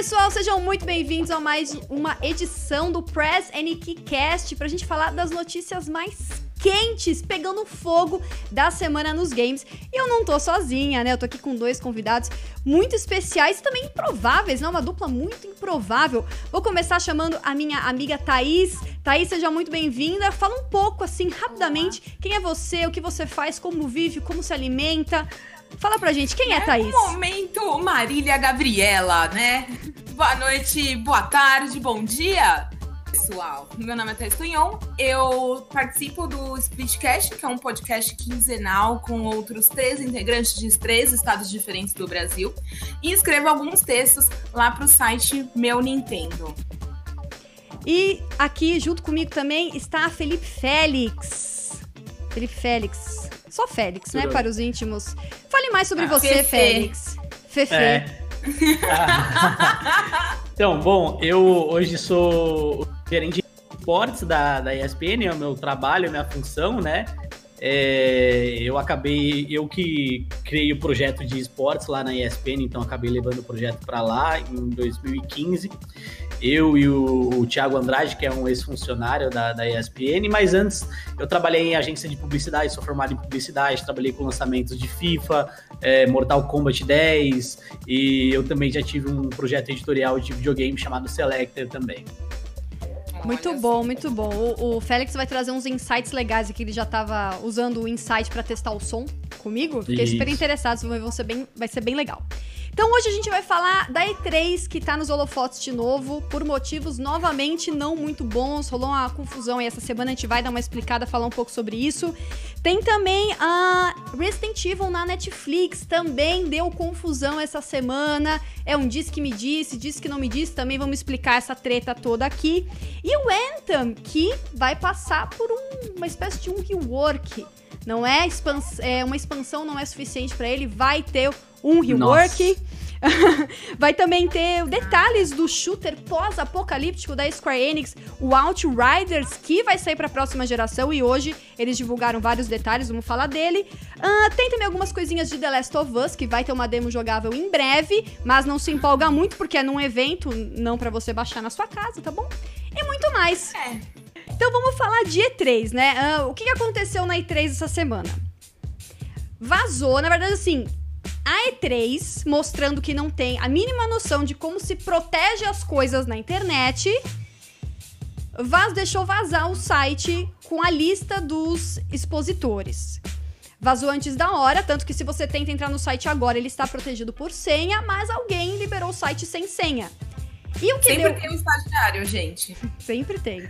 pessoal, sejam muito bem-vindos a mais uma edição do Press Cast pra gente falar das notícias mais quentes, pegando fogo da semana nos games. E eu não tô sozinha, né? Eu tô aqui com dois convidados muito especiais e também improváveis, né? Uma dupla muito improvável. Vou começar chamando a minha amiga Thaís. Thaís, seja muito bem-vinda. Fala um pouco, assim, rapidamente, quem é você, o que você faz, como vive, como se alimenta. Fala pra gente, quem é, é Thaís? momento Marília Gabriela, né? Boa noite, boa tarde, bom dia, pessoal. Meu nome é Thaís Tunhon, eu participo do Splitcast, que é um podcast quinzenal com outros três integrantes de três estados diferentes do Brasil, e escrevo alguns textos lá pro site Meu Nintendo. E aqui, junto comigo também, está a Felipe Félix. Felipe Félix. Só Félix, né? Para os íntimos. Fale mais sobre ah, você, Fefe. Félix. Fefe. É. então, bom, eu hoje sou gerente de esportes da, da ESPN, é o meu trabalho, a minha função, né? É, eu acabei, eu que criei o projeto de esportes lá na ESPN, então acabei levando o projeto para lá em 2015 eu e o, o Thiago Andrade, que é um ex-funcionário da, da ESPN, mas antes eu trabalhei em agência de publicidade, sou formado em publicidade, trabalhei com lançamentos de FIFA, é, Mortal Kombat 10, e eu também já tive um projeto editorial de videogame chamado Selector também. Muito bom, muito bom. O, o, Félix vai trazer uns insights legais aqui. Ele já estava usando o insight para testar o som comigo. Fiquei Isso. super interessado, vai ser bem, vai ser bem legal. Então hoje a gente vai falar da E3 que tá nos holofotes de novo, por motivos novamente não muito bons. Rolou uma confusão e essa semana a gente vai dar uma explicada, falar um pouco sobre isso. Tem também a Resident Evil na Netflix, também deu confusão essa semana. É um diz que me disse, diz que não me disse, também vamos explicar essa treta toda aqui. E o Anthem, que vai passar por um, uma espécie de um rework. Não é, expans é uma expansão, não é suficiente para ele, vai ter um rework. Vai também ter detalhes do shooter pós-apocalíptico da Square Enix, o Outriders, que vai sair para a próxima geração e hoje eles divulgaram vários detalhes, vamos falar dele. Uh, tem também algumas coisinhas de The Last of Us, que vai ter uma demo jogável em breve, mas não se empolga muito porque é num evento, não para você baixar na sua casa, tá bom? E muito mais. É. Então vamos falar de E3, né? Uh, o que aconteceu na E3 essa semana? Vazou, na verdade, assim, a E3 mostrando que não tem a mínima noção de como se protege as coisas na internet. Vaz deixou vazar o site com a lista dos expositores. Vazou antes da hora, tanto que se você tenta entrar no site agora, ele está protegido por senha, mas alguém liberou o site sem senha. E o que Sempre deu... tem um estagiário, gente. Sempre tem.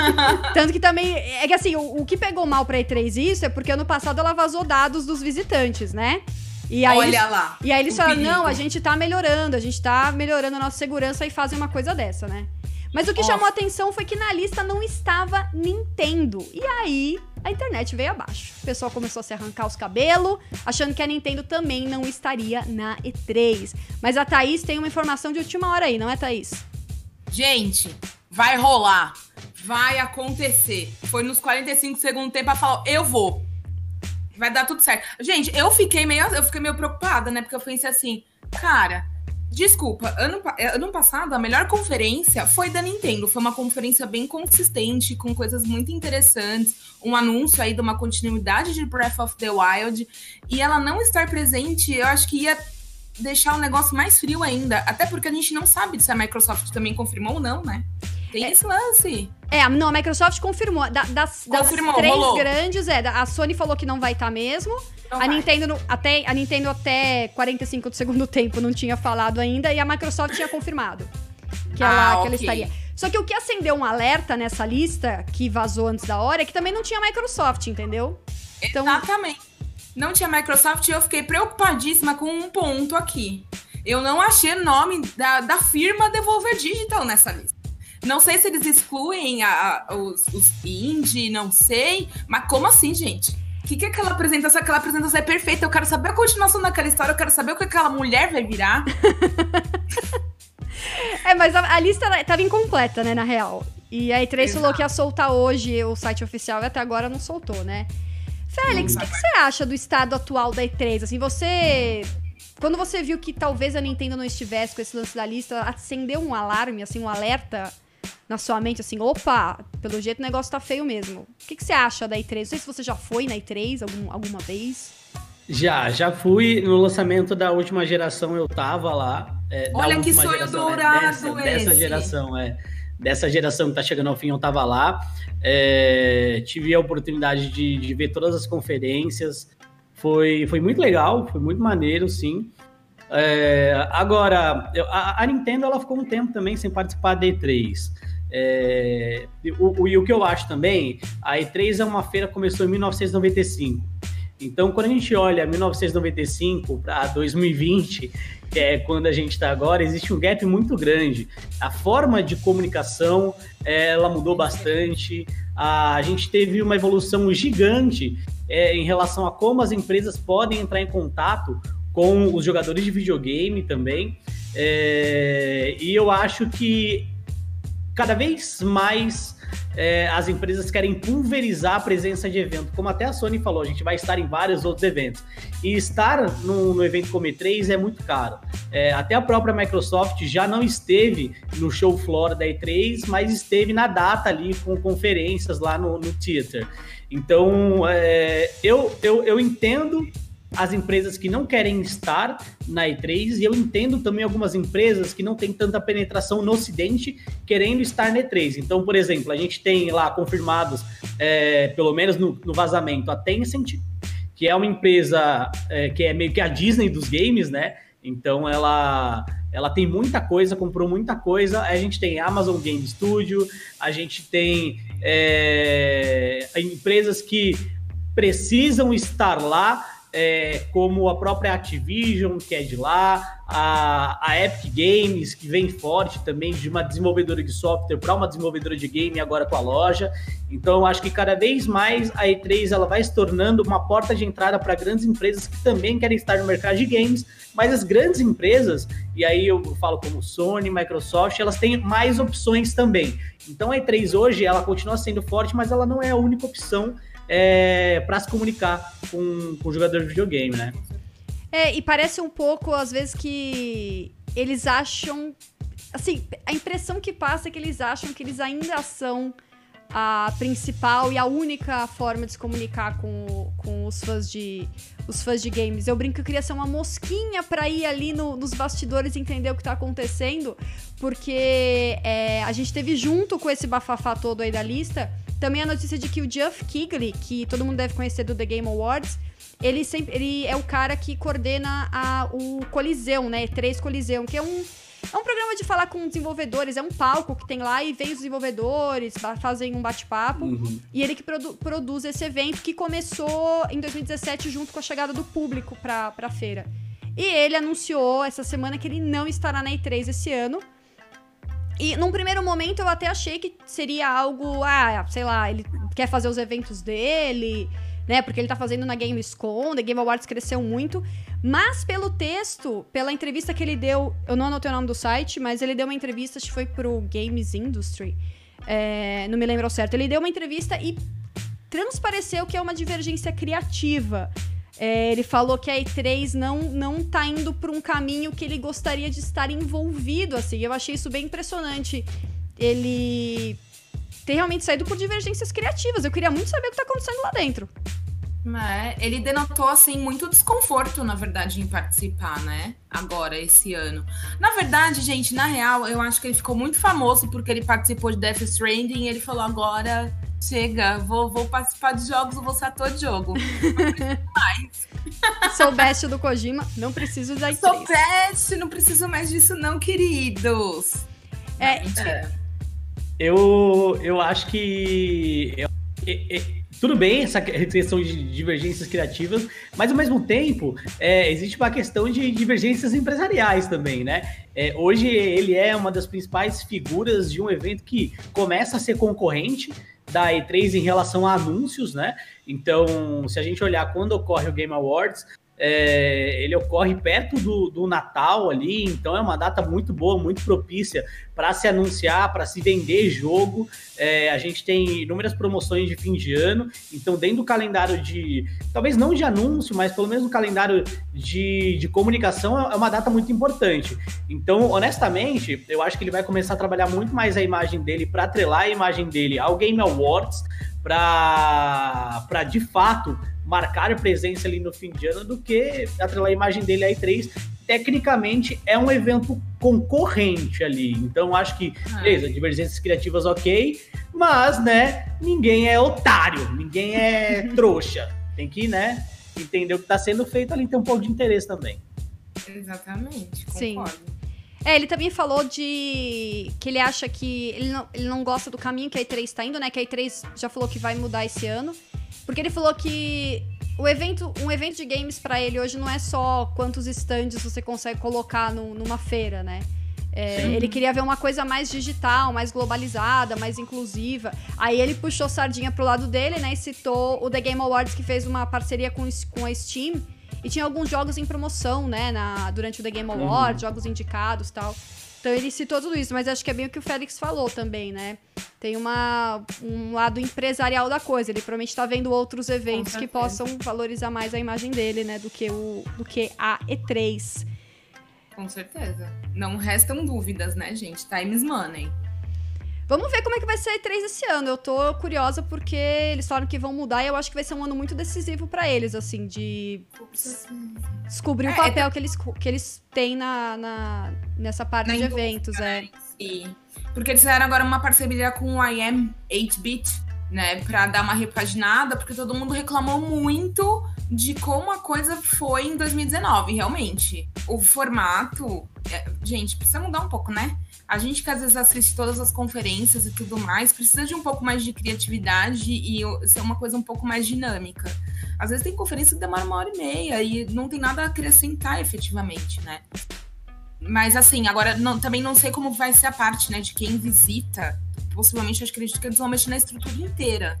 Tanto que também. É que assim, o, o que pegou mal pra E3 isso é porque ano passado ela vazou dados dos visitantes, né? E aí Olha eles, lá. E aí eles falam: não, a gente tá melhorando, a gente tá melhorando a nossa segurança e fazem uma coisa dessa, né? Mas o que chamou a atenção foi que na lista não estava Nintendo. E aí a internet veio abaixo. O pessoal começou a se arrancar os cabelos, achando que a Nintendo também não estaria na E3. Mas a Thaís tem uma informação de última hora aí, não é, Thaís? Gente, vai rolar. Vai acontecer. Foi nos 45 segundos tempo, ela falou: eu vou. Vai dar tudo certo. Gente, eu fiquei meio, eu fiquei meio preocupada, né? Porque eu pensei assim, cara, Desculpa, ano, ano passado a melhor conferência foi da Nintendo. Foi uma conferência bem consistente, com coisas muito interessantes, um anúncio aí de uma continuidade de Breath of the Wild. E ela não estar presente, eu acho que ia deixar o negócio mais frio ainda. Até porque a gente não sabe se a Microsoft também confirmou ou não, né? Tem é, esse lance. É, não, a Microsoft confirmou. Da, das, confirmou, das três rolou. grandes, é, a Sony falou que não vai estar tá mesmo. Não a vai. Nintendo até a Nintendo até 45 do segundo tempo não tinha falado ainda e a Microsoft tinha confirmado que ela, ah, que ela estaria. Só que o que acendeu um alerta nessa lista que vazou antes da hora é que também não tinha Microsoft, entendeu? Então, Exatamente. Não tinha Microsoft e eu fiquei preocupadíssima com um ponto aqui. Eu não achei nome da, da firma Devolver Digital nessa lista. Não sei se eles excluem a, a, os, os indie, não sei. Mas como assim, gente? O que, que é aquela apresentação? Aquela apresentação é perfeita. Eu quero saber a continuação daquela história. Eu quero saber o que aquela mulher vai virar. é, mas a, a lista estava incompleta, né, na real. E a E3 falou que ia soltar hoje o site oficial e até agora não soltou, né? Félix, o que, que, você acha do estado atual da E3? Assim, você quando você viu que talvez a Nintendo não estivesse com esse lance da lista, acendeu um alarme, assim, um alerta na sua mente, assim, opa, pelo jeito o negócio tá feio mesmo. O que, que você acha da E3? Não sei se você já foi na E3 algum, alguma vez. Já, já fui. No lançamento da última geração eu tava lá. É, Olha que sonho geração, dourado né? dessa, dessa, geração, é. Dessa geração que tá chegando ao fim, eu tava lá. É, tive a oportunidade de, de ver todas as conferências. Foi, foi muito legal, foi muito maneiro, sim. É, agora, a, a, Nintendo ela ficou um tempo também sem participar da E3. É, o, o, e o que eu acho também, a E3 é uma feira que começou em 1995. Então, quando a gente olha 1995 para 2020, que é quando a gente está agora, existe um gap muito grande. A forma de comunicação ela mudou bastante. A, gente teve uma evolução gigante é, em relação a como as empresas podem entrar em contato com os jogadores de videogame também. É, e eu acho que cada vez mais é, as empresas querem pulverizar a presença de evento. Como até a Sony falou, a gente vai estar em vários outros eventos. E estar no, no evento como E3 é muito caro. É, até a própria Microsoft já não esteve no show floor da E3, mas esteve na data ali com conferências lá no, no theater. Então, é, eu, eu, eu entendo as empresas que não querem estar na E3 e eu entendo também algumas empresas que não têm tanta penetração no Ocidente querendo estar na E3. Então, por exemplo, a gente tem lá confirmados, é, pelo menos no, no, vazamento, a Tencent, que é uma empresa é, que é meio que a Disney dos games, né? Então ela ela tem muita coisa, comprou muita coisa. A gente tem Amazon Game Studio, a gente tem é, empresas que precisam estar lá é, como a própria Activision, que é de lá, a, a Epic Games, que vem forte também de uma desenvolvedora de software para uma desenvolvedora de game agora com a loja. Então, acho que cada vez mais a E3 ela vai se tornando uma porta de entrada para grandes empresas que também querem estar no mercado de games, mas as grandes empresas, e aí eu falo como Sony, Microsoft, elas têm mais opções também. Então, a E3 hoje, ela continua sendo forte, mas ela não é a única opção é, para se comunicar com, com o jogador de videogame, né? É, e parece um pouco, às vezes, que eles acham. Assim, a impressão que passa é que eles acham que eles ainda são a principal e a única forma de se comunicar com, com os fãs de os fãs de games. Eu brinco que eu queria ser uma mosquinha para ir ali no, nos bastidores e entender o que tá acontecendo, porque é, a gente teve junto com esse bafafá todo aí da lista também a notícia de que o Jeff Kigley, que todo mundo deve conhecer do The Game Awards, ele sempre ele é o cara que coordena a, o Coliseu, né? Três Coliseu, que é um é um programa de falar com desenvolvedores, é um palco que tem lá e vem os desenvolvedores, fazem um bate-papo. Uhum. E ele que produ produz esse evento que começou em 2017 junto com a chegada do público pra, pra feira. E ele anunciou essa semana que ele não estará na E3 esse ano. E num primeiro momento eu até achei que seria algo, ah, sei lá, ele quer fazer os eventos dele, né? Porque ele tá fazendo na Gamescom, The Game Awards cresceu muito. Mas pelo texto, pela entrevista que ele deu, eu não anotei o nome do site, mas ele deu uma entrevista, acho que foi pro Games Industry. É, não me lembro ao certo. Ele deu uma entrevista e transpareceu que é uma divergência criativa é, ele falou que a E3 não, não tá indo por um caminho que ele gostaria de estar envolvido, assim. Eu achei isso bem impressionante. Ele tem realmente saído por divergências criativas. Eu queria muito saber o que tá acontecendo lá dentro. É, ele denotou, assim, muito desconforto, na verdade, em participar, né? Agora, esse ano. Na verdade, gente, na real, eu acho que ele ficou muito famoso porque ele participou de Death Stranding e ele falou agora Chega, vou, vou participar de jogos, vou ser ator de jogo. mais. Sou best do Kojima, não preciso da Sou best, não preciso mais disso não, queridos. É, é. Eu, eu acho que... Eu, eu, tudo bem essa questão de divergências criativas, mas ao mesmo tempo é, existe uma questão de divergências empresariais também, né? É, hoje ele é uma das principais figuras de um evento que começa a ser concorrente, da E3 em relação a anúncios, né? Então, se a gente olhar quando ocorre o Game Awards, é, ele ocorre perto do, do Natal ali, então é uma data muito boa, muito propícia para se anunciar, para se vender jogo. É, a gente tem inúmeras promoções de fim de ano, então dentro do calendário de, talvez não de anúncio, mas pelo menos no calendário de, de comunicação é uma data muito importante. Então, honestamente, eu acho que ele vai começar a trabalhar muito mais a imagem dele para atrelar a imagem dele ao Game Awards, para de fato marcar presença ali no fim de ano do que atrelar a imagem dele aí três tecnicamente é um evento concorrente ali. Então acho que, ah. beleza, divergências criativas ok, mas, né, ninguém é otário, ninguém é trouxa. Tem que, né, entender o que está sendo feito ali, tem um pouco de interesse também. Exatamente, concordo. Sim. É, ele também falou de que ele acha que ele não, ele não gosta do caminho que a E3 está indo, né? Que a E3 já falou que vai mudar esse ano. Porque ele falou que o evento, um evento de games para ele hoje não é só quantos stands você consegue colocar no, numa feira, né? É, ele queria ver uma coisa mais digital, mais globalizada, mais inclusiva. Aí ele puxou sardinha pro lado dele, né? E citou o The Game Awards, que fez uma parceria com, com a Steam. E tinha alguns jogos em promoção, né? Na, durante o The Game Awards, uhum. jogos indicados tal. Então ele citou tudo isso, mas acho que é bem o que o Félix falou também, né? Tem uma, um lado empresarial da coisa. Ele provavelmente está vendo outros eventos que possam valorizar mais a imagem dele, né? Do que, o, do que a E3. Com certeza. Não restam dúvidas, né, gente? Times money. Vamos ver como é que vai ser a E3 esse ano. Eu tô curiosa porque eles falaram que vão mudar e eu acho que vai ser um ano muito decisivo para eles, assim, de descobrir é, o papel é... que, eles, que eles têm na, na nessa parte na de eventos, é. Sim. Porque eles fizeram agora uma parceria com o IM 8-Bit, né, pra dar uma repaginada, porque todo mundo reclamou muito de como a coisa foi em 2019, realmente. O formato. É, gente, precisa mudar um pouco, né? A gente que às vezes assiste todas as conferências e tudo mais, precisa de um pouco mais de criatividade e ser uma coisa um pouco mais dinâmica. Às vezes tem conferência que demora uma hora e meia e não tem nada a acrescentar efetivamente, né? Mas assim, agora não, também não sei como vai ser a parte, né, de quem visita. Possivelmente, eu acredito que eles vão mexer na estrutura inteira,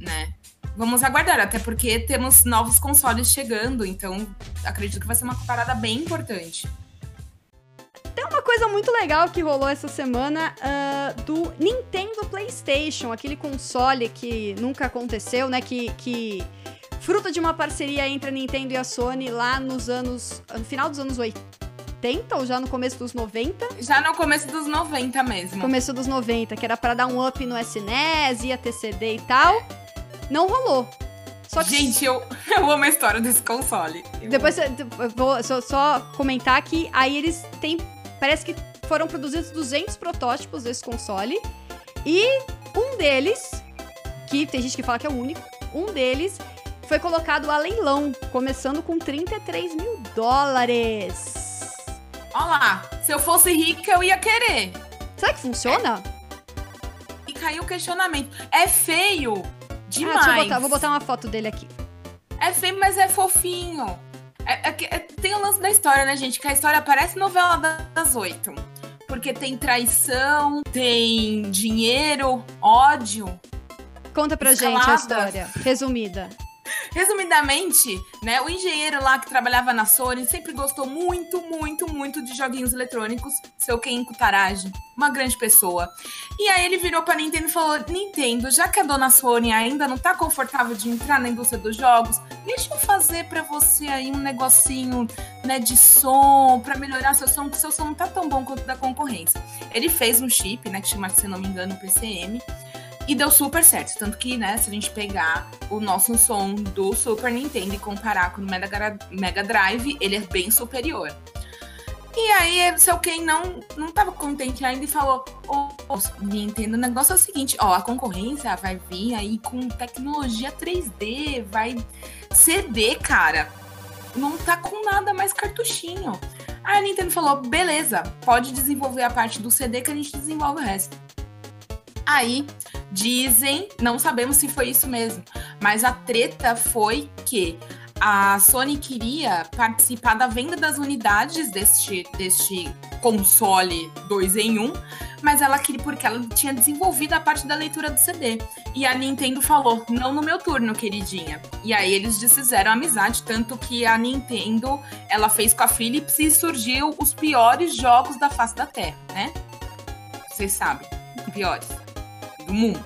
né? Vamos aguardar, até porque temos novos consoles chegando, então acredito que vai ser uma parada bem importante. Tem uma coisa muito legal que rolou essa semana uh, do Nintendo PlayStation, aquele console que nunca aconteceu, né? Que, que fruto de uma parceria entre a Nintendo e a Sony lá nos anos. no final dos anos 80 ou já no começo dos 90? Já no começo dos 90 mesmo. Começo dos 90, que era para dar um up no SNES, ia ter CD e tal. Não rolou. Só que... Gente, eu, eu amo a história desse console. Eu Depois eu vou só, só comentar que aí eles têm Parece que foram produzidos 200 protótipos desse console. E um deles, que tem gente que fala que é o único, um deles foi colocado a leilão, começando com 33 mil dólares. Olha lá, se eu fosse rica, eu ia querer. Será que funciona? E caiu o questionamento. É feio demais. Ah, deixa eu botar, vou botar uma foto dele aqui. É feio, mas é fofinho. É, é, é, tem o lance da história, né, gente? Que a história parece novela das oito. Porque tem traição, tem dinheiro, ódio. Conta pra escaladas. gente a história, resumida. Resumidamente, né, o engenheiro lá que trabalhava na Sony sempre gostou muito, muito, muito de joguinhos eletrônicos. Seu Ken Kutaragi, uma grande pessoa. E aí ele virou pra Nintendo e falou: Nintendo, já que a dona Sony ainda não tá confortável de entrar na indústria dos jogos, deixa eu fazer para você aí um negocinho, né, de som, para melhorar seu som, porque seu som não tá tão bom quanto da concorrência. Ele fez um chip, né, que chama, se não me engano, PCM e deu super certo. Tanto que, né, se a gente pegar o nosso som do Super Nintendo e comparar com o Mega, Mega Drive, ele é bem superior. E aí, o seu Ken não, não tava contente ainda e falou: Ô, oh, Nintendo, o negócio é o seguinte: ó, a concorrência vai vir aí com tecnologia 3D, vai CD, cara. Não tá com nada mais cartuchinho. Aí a Nintendo falou: beleza, pode desenvolver a parte do CD que a gente desenvolve o resto. Aí dizem, não sabemos se foi isso mesmo, mas a treta foi que a Sony queria participar da venda das unidades deste, deste console 2 em 1, mas ela queria porque ela tinha desenvolvido a parte da leitura do CD. E a Nintendo falou: "Não no meu turno, queridinha". E aí eles desfizeram amizade, tanto que a Nintendo, ela fez com a Philips e surgiu os piores jogos da face da Terra, né? Vocês sabem, piores do mundo.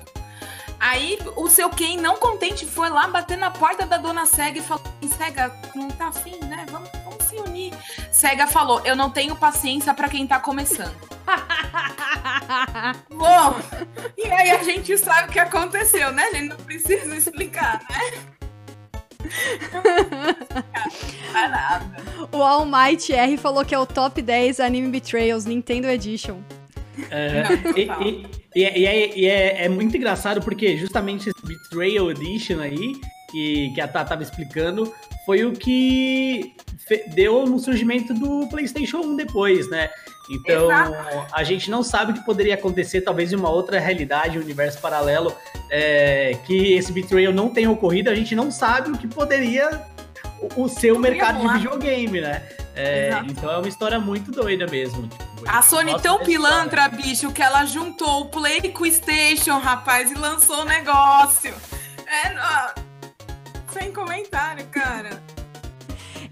Aí o seu Ken, não contente, foi lá bater na porta da dona Sega e falou: Sega, não tá afim, né? Vamos, vamos se unir. Sega falou: Eu não tenho paciência para quem tá começando. Bom, e aí a gente sabe o que aconteceu, né? A gente não precisa explicar, né? o All Might R falou que é o top 10 Anime Betrayals Nintendo Edition. É, e, e, é, e, é, e é, é, muito engraçado porque justamente esse Betrayal Edition aí, que, que a Tata tava explicando, foi o que deu no surgimento do PlayStation 1 depois, né? Então, Exato. a gente não sabe o que poderia acontecer, talvez em uma outra realidade, um universo paralelo, é, que esse Betrayal não tenha ocorrido, a gente não sabe o que poderia o, o seu mercado de videogame, né? É, então é uma história muito doida mesmo. Tipo, a Sony tão pilantra, bicho, que ela juntou o Play com o Station, rapaz, e lançou o negócio. É, não... sem comentário, cara.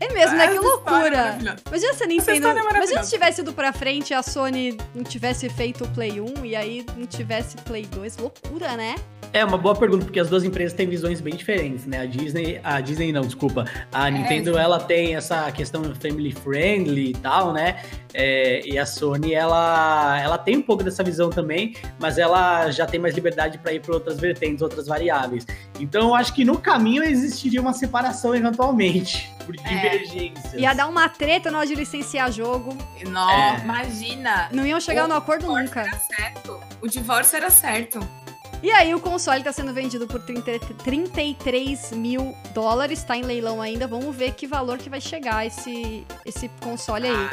É mesmo, né? Que loucura. Imagina se a Nintendo. É imagina se tivesse ido pra frente e a Sony não tivesse feito o Play 1 e aí não tivesse Play 2. Loucura, né? É uma boa pergunta, porque as duas empresas têm visões bem diferentes, né? A Disney, a Disney não, desculpa. A é, Nintendo, ela tem essa questão family friendly e tal, né? É, e a Sony, ela, ela tem um pouco dessa visão também, mas ela já tem mais liberdade para ir para outras vertentes, outras variáveis. Então, eu acho que no caminho existiria uma separação eventualmente, por é. Divergências. Ia dar uma treta na hora de licenciar jogo. Não, é. imagina. Não iam chegar o no acordo nunca. Era certo. O divórcio era certo. E aí o console está sendo vendido por 30, 33 mil dólares, está em leilão ainda. Vamos ver que valor que vai chegar esse, esse console aí.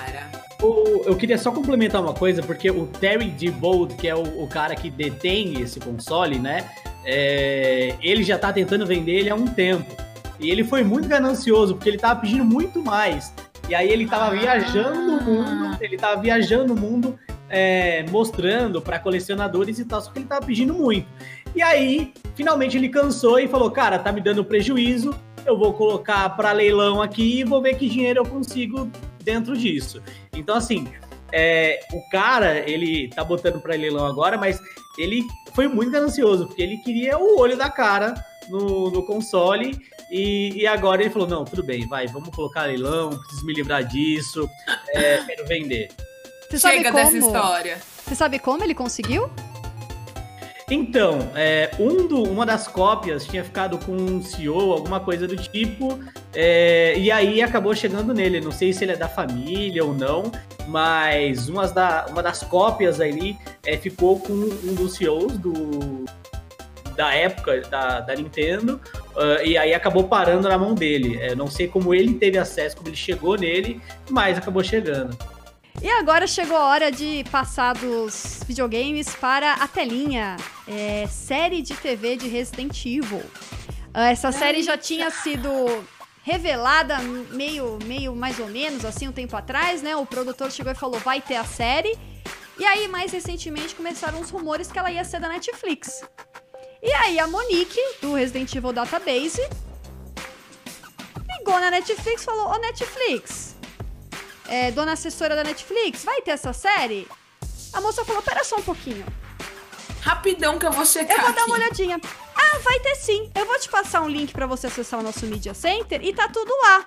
O, eu queria só complementar uma coisa, porque o Terry D. Bold, que é o, o cara que detém esse console, né? É, ele já está tentando vender ele há um tempo. E ele foi muito ganancioso, porque ele estava pedindo muito mais. E aí ele estava ah. viajando o mundo, ele estava viajando o mundo é, mostrando para colecionadores e tal, só que ele tava pedindo muito. E aí, finalmente ele cansou e falou: Cara, tá me dando prejuízo, eu vou colocar para leilão aqui e vou ver que dinheiro eu consigo dentro disso. Então, assim, é, o cara, ele tá botando para leilão agora, mas ele foi muito ganancioso, porque ele queria o olho da cara no, no console. E, e, agora ele falou: não, tudo bem, vai, vamos colocar leilão, preciso me livrar disso, é, quero vender. Você Chega dessa história. Você sabe como ele conseguiu? Então, é, um do, uma das cópias tinha ficado com um CEO, alguma coisa do tipo, é, e aí acabou chegando nele. Não sei se ele é da família ou não, mas uma, da, uma das cópias ali é, ficou com um dos CEOs do, da época da, da Nintendo, uh, e aí acabou parando na mão dele. É, não sei como ele teve acesso, como ele chegou nele, mas acabou chegando. E agora chegou a hora de passar dos videogames para a telinha. É, série de TV de Resident Evil. Ah, essa série já tinha sido revelada meio, meio mais ou menos assim um tempo atrás, né? O produtor chegou e falou: vai ter a série. E aí, mais recentemente, começaram os rumores que ela ia ser da Netflix. E aí, a Monique, do Resident Evil Database, ligou na Netflix e falou: Ô Netflix, é, dona assessora da Netflix, vai ter essa série? A moça falou, pera só um pouquinho. Rapidão que eu vou checar Eu vou dar aqui. uma olhadinha. Ah, vai ter sim. Eu vou te passar um link para você acessar o nosso Media Center e tá tudo lá.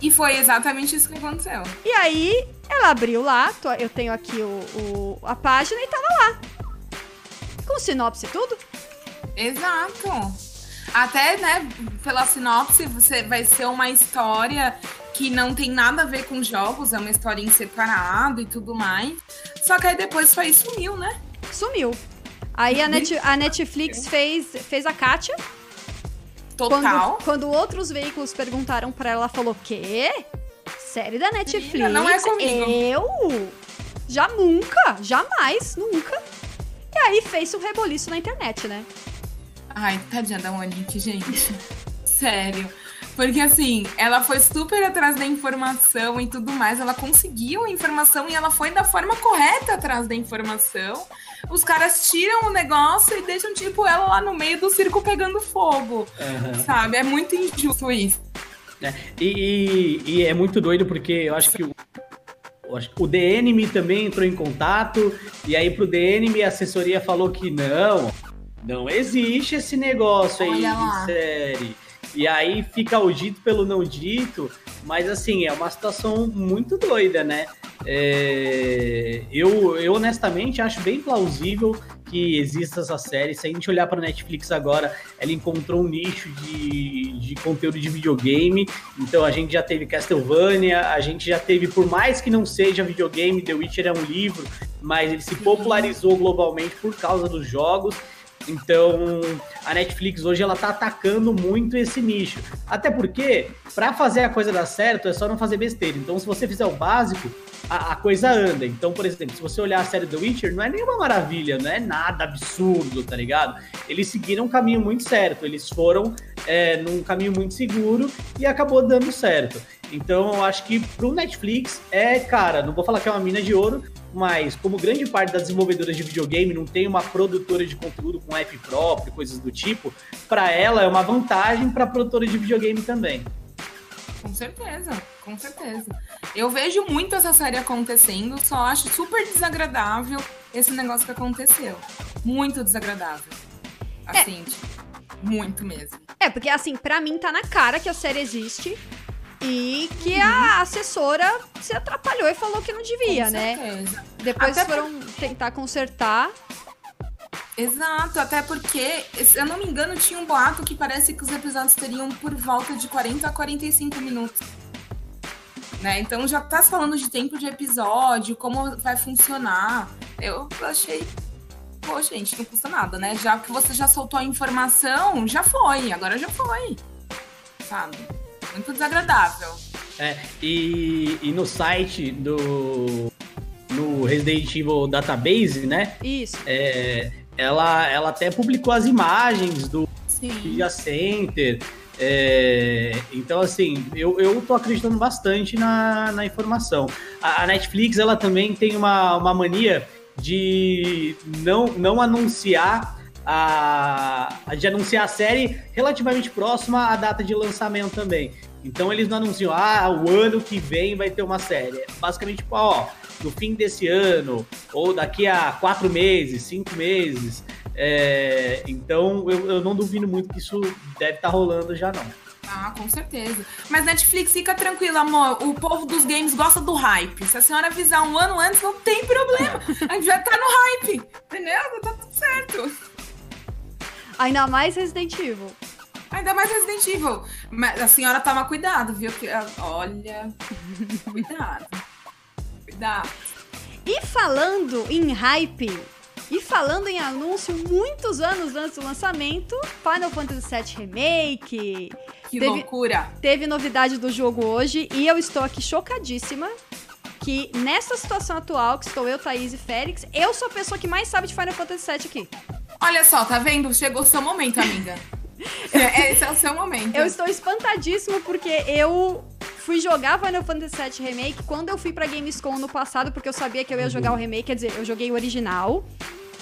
E foi exatamente isso que aconteceu. E aí, ela abriu lá, eu tenho aqui o, o, a página e tava lá. Com sinopse e tudo. Exato. Até, né, pela sinopse, você vai ser uma história que não tem nada a ver com jogos, é uma história em separado e tudo mais. Só que aí depois foi sumiu, né? Sumiu. Aí a, Net, a Netflix fez, fez a Kátia. Total. Quando, quando outros veículos perguntaram para ela, ela falou: Quê? Série da Netflix? Menina, não é comigo. Eu? Já nunca, jamais, nunca. E aí fez um reboliço na internet, né? Ai, tadinha da Monique, gente. Sério. Porque assim, ela foi super atrás da informação e tudo mais. Ela conseguiu a informação e ela foi da forma correta atrás da informação. Os caras tiram o negócio e deixam, tipo, ela lá no meio do circo pegando fogo. Uhum. Sabe? É muito injusto isso. É, e, e, e, é muito doido porque eu acho que o, o DNM também entrou em contato, e aí pro DNM a assessoria falou que não, não existe esse negócio aí de série. E aí fica o dito pelo não dito, mas assim, é uma situação muito doida, né? É, eu, eu honestamente acho bem plausível que exista essa série. Se a gente olhar para Netflix agora, ela encontrou um nicho de, de conteúdo de videogame. Então a gente já teve Castlevania, a gente já teve, por mais que não seja videogame, The Witcher é um livro, mas ele se popularizou globalmente por causa dos jogos. Então, a Netflix hoje ela tá atacando muito esse nicho. Até porque, para fazer a coisa dar certo, é só não fazer besteira. Então, se você fizer o básico, a, a, coisa anda. Então, por exemplo, se você olhar a série The Witcher, não é nenhuma maravilha, não é nada absurdo, tá ligado? Eles seguiram um caminho muito certo, eles foram é, num caminho muito seguro e acabou dando certo. Então, eu acho que pro Netflix é, cara, não vou falar que é uma mina de ouro, mas como grande parte das desenvolvedoras de videogame não tem uma produtora de conteúdo com app próprio, coisas do tipo, para ela é uma vantagem para produtora de videogame também. Com certeza, com certeza. Eu vejo muito essa série acontecendo, só acho super desagradável esse negócio que aconteceu. Muito desagradável. Assim, é. tipo, muito mesmo. É, porque assim, para mim tá na cara que a série existe e que uhum. a assessora se atrapalhou e falou que não devia, Com né? Certeza. Depois Até foram por... tentar consertar. Exato, até porque, se eu não me engano, tinha um boato que parece que os episódios teriam por volta de 40 a 45 minutos. Né? Então já tá falando de tempo de episódio, como vai funcionar. Eu achei, pô, gente, não custa nada, né? Já que você já soltou a informação, já foi, agora já foi. Sabe? Muito desagradável. É, e, e no site do no Resident Evil Database, né? Isso. É, ela, ela até publicou as imagens do Media Center. É, então, assim, eu, eu tô acreditando bastante na, na informação. A, a, Netflix, ela também tem uma, uma mania de não, não anunciar a, de anunciar a série relativamente próxima à data de lançamento também. Então eles não anunciam, ah, o ano que vem vai ter uma série. É basicamente, tipo, ó, no fim desse ano, ou daqui a quatro meses, cinco meses. É, então eu, eu, não duvido muito que isso deve estar tá rolando já não. Ah, com certeza. Mas Netflix, fica tranquila, amor. O povo dos games gosta do hype. Se a senhora avisar um ano antes, não tem problema. A gente já tá no hype. Entendeu? Tá tudo certo. Ainda mais Resident Evil. Ainda mais Resident Evil. Mas a senhora toma cuidado, viu? Que, olha. Cuidado. Cuidado. E falando em hype, e falando em anúncio, muitos anos antes do lançamento, Final Fantasy VII Remake. Que teve, loucura! Teve novidade do jogo hoje e eu estou aqui chocadíssima que nessa situação atual, que estou eu, Thaís e Félix, eu sou a pessoa que mais sabe de Final Fantasy VII aqui. Olha só, tá vendo? Chegou o seu momento, amiga. É, esse é o seu momento. Eu estou espantadíssima porque eu fui jogar Final Fantasy VII Remake quando eu fui pra Gamescom no passado, porque eu sabia que eu ia jogar o remake. Quer dizer, eu joguei o original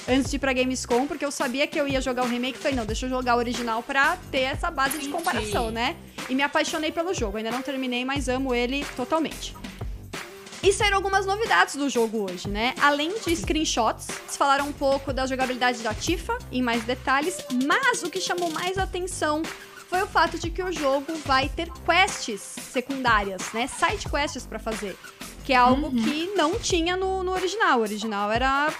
antes de ir pra Gamescom, porque eu sabia que eu ia jogar o remake. Falei, não, deixa eu jogar o original pra ter essa base de comparação, né? E me apaixonei pelo jogo. Ainda não terminei, mas amo ele totalmente. E saíram algumas novidades do jogo hoje, né? Além de screenshots, eles falaram um pouco da jogabilidade da Tifa em mais detalhes, mas o que chamou mais atenção foi o fato de que o jogo vai ter quests secundárias, né? Side quests para fazer. Que é algo uhum. que não tinha no, no original. O original era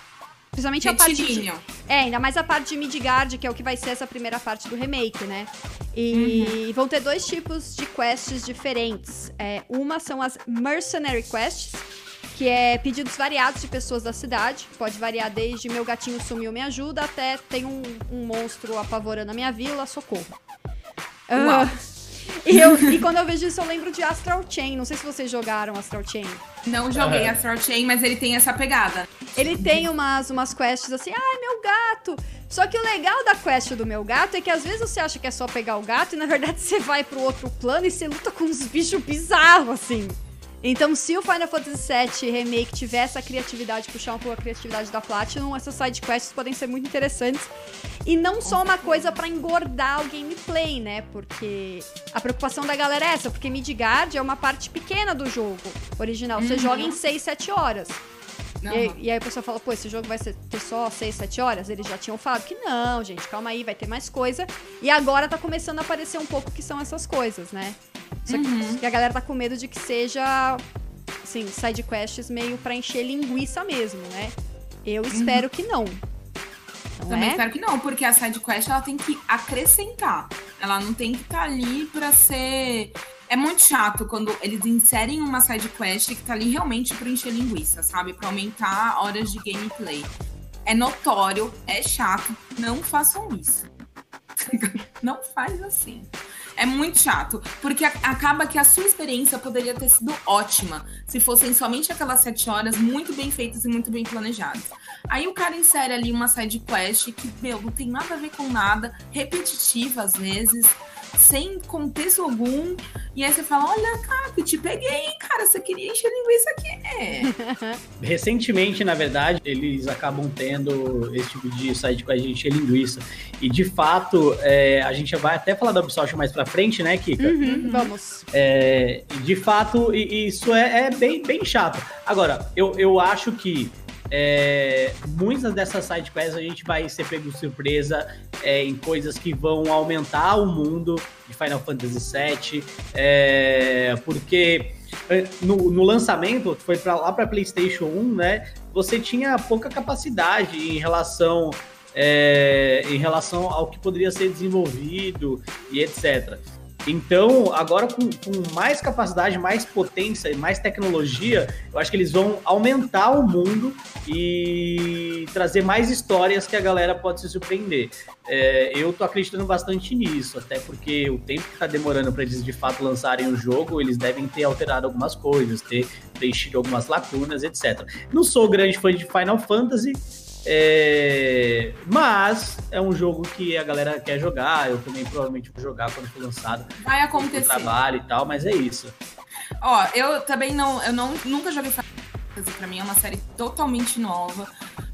Principalmente a parte de, É, ainda mais a parte de Midgard, que é o que vai ser essa primeira parte do remake, né? E uhum. vão ter dois tipos de quests diferentes. É, uma são as Mercenary Quests, que é pedidos variados de pessoas da cidade. Pode variar desde meu gatinho sumiu, me ajuda, até tem um, um monstro apavorando a minha vila, socorro. Uh, e, eu, e quando eu vejo isso, eu lembro de Astral Chain. Não sei se vocês jogaram Astral Chain. Não joguei uhum. Astral Chain, mas ele tem essa pegada. Ele tem umas, umas quests assim, ai, meu gato. Só que o legal da quest do meu gato é que às vezes você acha que é só pegar o gato e na verdade você vai pro outro plano e você luta com uns bichos bizarros, assim. Então, se o Final Fantasy VII Remake tiver essa criatividade, puxar um pouco a criatividade da Platinum, essas side quests podem ser muito interessantes. E não só uma coisa para engordar o gameplay, né? Porque a preocupação da galera é essa, porque Midgard é uma parte pequena do jogo original. Você uhum. joga em 6, 7 horas. Uhum. E, e, aí a pessoa fala, pô, esse jogo vai ser, ter só 6, 7 horas? Eles já tinham falado que não, gente, calma aí, vai ter mais coisa. E agora tá começando a aparecer um pouco o que são essas coisas, né? Só uhum. que a galera tá com medo de que seja, assim, side quests meio pra encher linguiça mesmo, né? Eu uhum. espero que não. não Também é? espero que não, porque a side quest ela tem que acrescentar. Ela não tem que estar tá ali pra ser é muito chato quando eles inserem uma side quest que tá ali realmente pra encher linguiça, sabe? Pra aumentar horas de gameplay. É notório, é chato. Não façam isso. não faz assim. É muito chato, porque acaba que a sua experiência poderia ter sido ótima se fossem somente aquelas sete horas muito bem feitas e muito bem planejadas. Aí o cara insere ali uma side quest que, meu, não tem nada a ver com nada, repetitiva às vezes sem contexto algum. E aí você fala: Olha, cara, eu te peguei, cara. Você queria encher linguiça aqui. Recentemente, na verdade, eles acabam tendo esse tipo de site com a gente encher linguiça. E de fato, é, a gente vai até falar da Ubisoft mais pra frente, né, Kika? Uhum, vamos. É, de fato, isso é, é bem, bem chato. Agora, eu, eu acho que é, muitas dessas side quests a gente vai ser pego de surpresa é, em coisas que vão aumentar o mundo de Final Fantasy VII, é, porque é, no, no, lançamento, foi para lá para PlayStation 1, né? Você tinha pouca capacidade em relação é, em relação ao que poderia ser desenvolvido e etc. Então, agora com, com, mais capacidade, mais potência e mais tecnologia, eu acho que eles vão aumentar o mundo e trazer mais histórias que a galera pode se surpreender. É, eu tô acreditando bastante nisso, até porque o tempo que tá demorando para eles de fato lançarem o jogo, eles devem ter alterado algumas coisas, ter preenchido algumas lacunas, etc. Não sou grande fã de Final Fantasy, é... Mas é um jogo que a galera quer jogar. Eu também provavelmente vou jogar quando for lançado. Vai acontecer. Trabalho e tal, mas é isso. Ó, eu também não, eu não, nunca joguei Final Fantasy. Pra mim é uma série totalmente nova.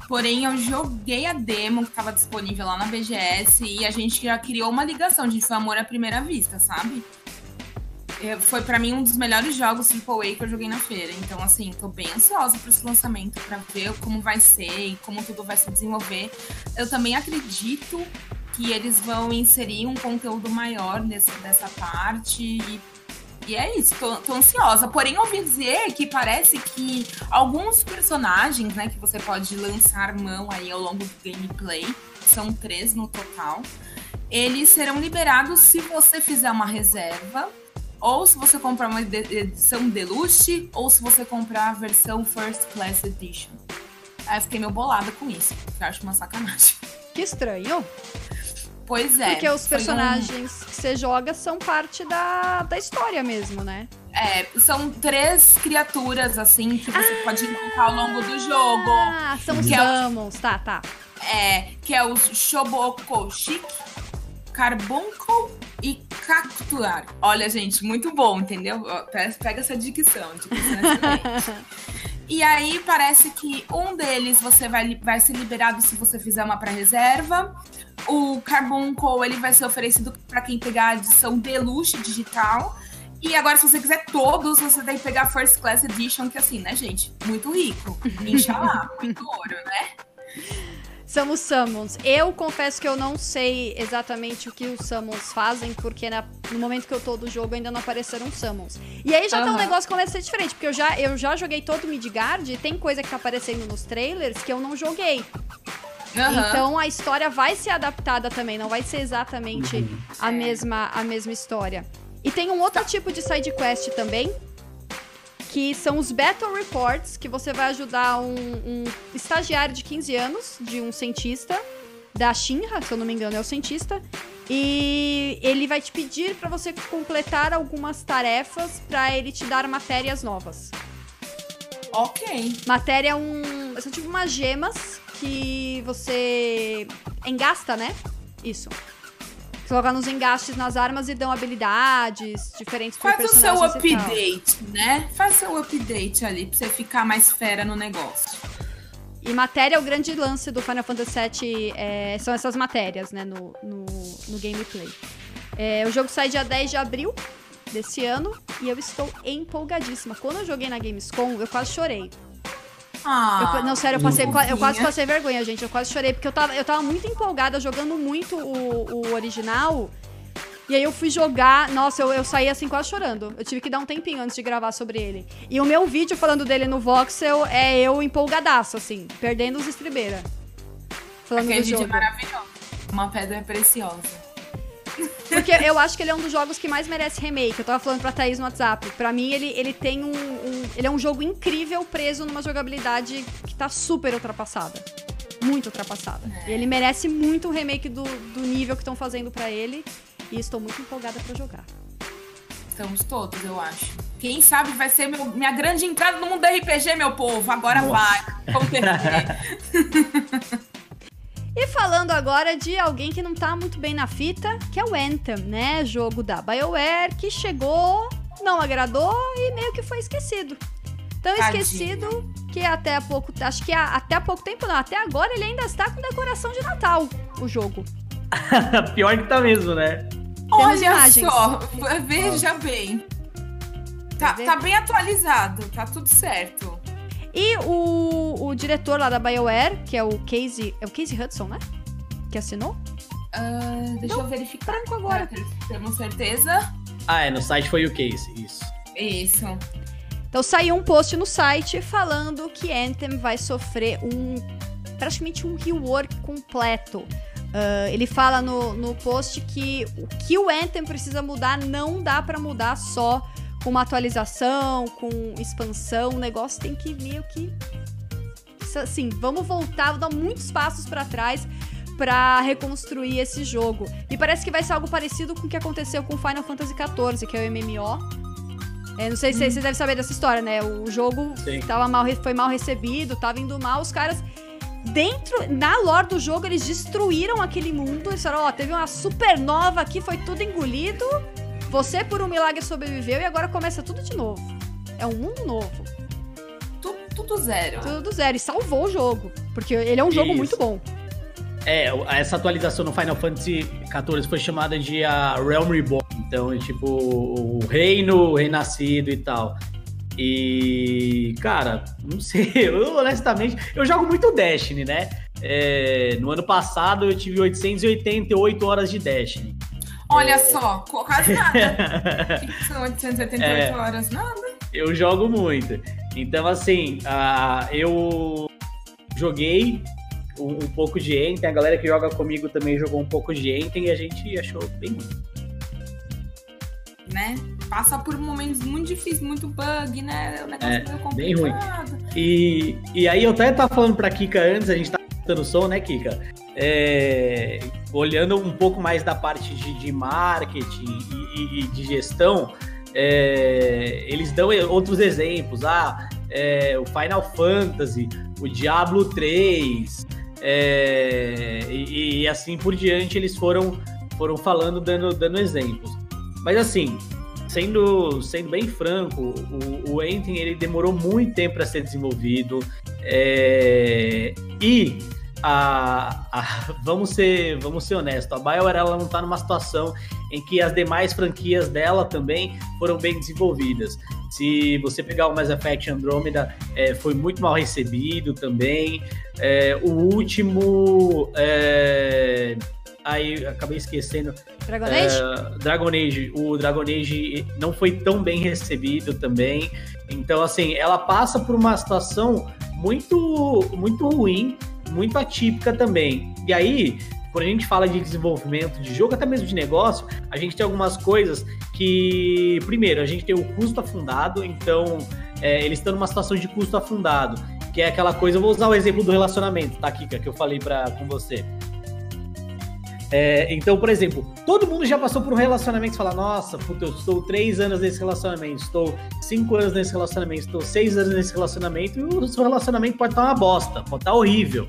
Porém, eu joguei a demo que estava disponível lá na BGS e a gente já criou uma ligação. A gente foi amor à primeira vista, sabe? É, foi para mim um dos melhores jogos AAA que eu joguei na feira. Então, assim, tô bem ansiosa para esse lançamento, para ver como vai ser e como tudo vai se desenvolver. Eu também acredito que eles vão inserir um conteúdo maior nesse, nessa parte e e é isso, tô, tô, ansiosa. Porém, ouvi dizer que parece que alguns personagens, né, que você pode lançar mão aí ao longo do gameplay, são três no total, eles serão liberados se você fizer uma reserva ou se você comprar uma edição deluxe, ou se você comprar a versão First Class Edition. Aí eu fiquei meio bolada com isso, porque eu acho uma sacanagem. Que estranho. Pois é. Porque os personagens um... que você joga são parte da, da história mesmo, né? É, são três criaturas, assim, que você ah, pode encontrar ao longo do jogo. Ah, são os Summons, é tá, tá. É, que é o Shobokoshik, Carbuncle e Cactuar. Olha, gente, muito bom, entendeu? Pega essa dicção, dicção E aí parece que um deles você vai, vai ser liberado se você fizer uma pré-reserva. O Carbuncle ele vai ser oferecido para quem pegar a edição Deluxe digital. E agora, se você quiser todos, você tem que pegar a First Class Edition, que assim, né, gente? Muito rico. Inxalá, muito ouro, né? São os summons. Eu confesso que eu não sei exatamente o que os summons fazem, porque na, no momento que eu tô do jogo ainda não apareceram summons. E aí já uhum. tá um negócio que começa a ser diferente, porque eu já, eu já joguei todo o Midgard e tem coisa que tá aparecendo nos trailers que eu não joguei. Uhum. Então a história vai ser adaptada também, não vai ser exatamente uhum. a, mesma, a mesma história. E tem um outro tipo de side quest também, que são os Battle Reports, que você vai ajudar um, um estagiário de 15 anos, de um cientista, da Shinra, se eu não me engano, é o cientista. E ele vai te pedir para você completar algumas tarefas para ele te dar matérias novas. Ok. Matéria é um. São tipo umas gemas que você engasta, né? Isso. Coloca nos engastes nas armas e dão habilidades diferentes Faz o seu update, né? Faz o seu update ali pra você ficar mais fera no negócio. E matéria, o grande lance do Final Fantasy VII é, são essas matérias, né, no, no, no gameplay. É, o jogo sai dia 10 de abril desse ano e eu estou empolgadíssima. Quando eu joguei na Gamescom, eu quase chorei. Ah, eu, não, sério, eu, passei, eu quase passei vergonha, gente. Eu quase chorei, porque eu tava, eu tava muito empolgada jogando muito o, o original. E aí eu fui jogar, nossa, eu, eu saí assim quase chorando. Eu tive que dar um tempinho antes de gravar sobre ele. E o meu vídeo falando dele no Voxel é eu empolgadaço, assim, perdendo os estribeira. Falando Aquele do vídeo é jogo. maravilhoso. Uma pedra preciosa. Porque eu acho que ele é um dos jogos que mais merece remake. Eu tava falando pra Thaís no WhatsApp. Pra mim, ele, ele tem um, um Ele é um jogo incrível preso numa jogabilidade que tá super ultrapassada. Muito ultrapassada. É. E ele merece muito um remake do, do nível que estão fazendo para ele. E estou muito empolgada para jogar. Estamos todos, eu acho. Quem sabe vai ser meu, minha grande entrada no mundo RPG, meu povo. Agora Nossa. vai. Vamos E falando agora de alguém que não tá muito bem na fita, que é o Anthem, né? Jogo da BioWare que chegou, não agradou e meio que foi esquecido. Tão Tadinha. esquecido que até há pouco, acho que até há pouco tempo não, até agora ele ainda está com decoração de Natal, o jogo. Pior que tá mesmo, né? Olha imagens. só, veja bem. Tá, tá bem atualizado, tá tudo certo. E o, o diretor lá da BioWare, que é o Casey. É o Casey Hudson, né? Que assinou? Uh, deixa Não, eu verificar. Branco agora. temos certeza. Ah, é, no site foi o Casey, isso. Isso. Então saiu um post no site falando que Anthem vai sofrer um. praticamente um rework completo. Uh, ele fala no, no post que o que o Anthem precisa mudar não dá para mudar só com uma atualização, com expansão, o negócio tem que meio que assim, vamos voltar, dar muitos passos para trás para reconstruir esse jogo. E parece que vai ser algo parecido com o que aconteceu com Final Fantasy XIV, que é o MMO. É, não sei se hum. você deve saber dessa história, né? O jogo tava mal, foi mal recebido, tava indo mal, os caras dentro, na lore do jogo, eles destruíram aquele mundo. Eles falaram, ó, oh, teve uma supernova aqui, foi tudo engolido. Você, por um milagre, sobreviveu e agora começa tudo de novo. É um mundo novo. Tudo, tudo zero. Tudo zero. E salvou o jogo. Porque ele é um jogo Isso. muito bom. É, essa atualização no Final Fantasy XIV foi chamada de a Realm Reborn. Então, é tipo, o reino renascido e tal. E, cara, não sei, eu honestamente, eu jogo muito Destiny, né? É, no ano passado eu tive 888 horas de Destiny. Olha é... só, quase nada. que são 888 é... horas? Nada. Eu jogo muito. Então, assim, uh, eu joguei um, um, pouco de Enten, a galera que joga comigo também jogou um pouco de Enten e a gente achou bem ruim. Né? Passa por momentos muito difíceis, muito bug, né? O negócio é, meio complicado. Bem ruim. E, e aí eu até tava falando pra Kika antes, a gente tá o som, né, Kika? É, olhando um pouco mais da parte de, de marketing e, e, de gestão, é, eles dão outros exemplos. Ah, é, o Final Fantasy, o Diablo 3, é, e, e, assim por diante eles foram, foram falando, dando, dando exemplos. Mas assim, sendo, sendo bem franco, o, o ele demorou muito tempo para ser desenvolvido. É, e a, a, vamos ser vamos ser honestos, a BioWare ela não está numa situação em que as demais franquias dela também foram bem desenvolvidas. Se você pegar o Mass Effect Andromeda, é, foi muito mal recebido também. É, o último. É, aí acabei esquecendo. Dragon Age? É, Dragon Age. O Dragon Age não foi tão bem recebido também. Então, assim, ela passa por uma situação muito, muito ruim muito atípica também. E aí, quando a gente fala de desenvolvimento de jogo, até mesmo de negócio, a gente tem algumas coisas que, primeiro, a gente tem o custo afundado, então é, eles estão numa situação de custo afundado, que é aquela coisa, eu vou usar o exemplo do relacionamento, tá, Kika, que eu falei pra, com você. É, então, por exemplo, todo mundo já passou por um relacionamento e fala: Nossa, puta, eu estou três anos nesse relacionamento, estou cinco anos nesse relacionamento, estou seis anos nesse relacionamento, e o seu relacionamento pode estar uma bosta, pode estar horrível.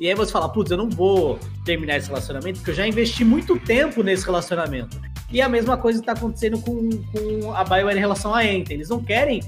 E aí você fala, putz, eu não vou terminar esse relacionamento porque eu já investi muito tempo nesse relacionamento. E a mesma coisa está acontecendo com, com a BioWare em relação a Enten. Eles não querem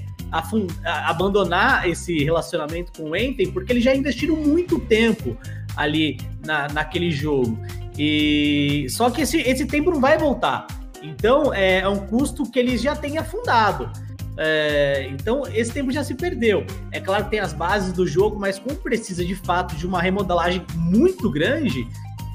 abandonar esse relacionamento com o Enten porque eles já investiram muito tempo ali na, naquele jogo. E só que esse, esse tempo não vai voltar. Então é, é um custo que eles já têm afundado. É, então esse tempo já se perdeu. É claro que tem as bases do jogo, mas como precisa de fato de uma remodelagem muito grande,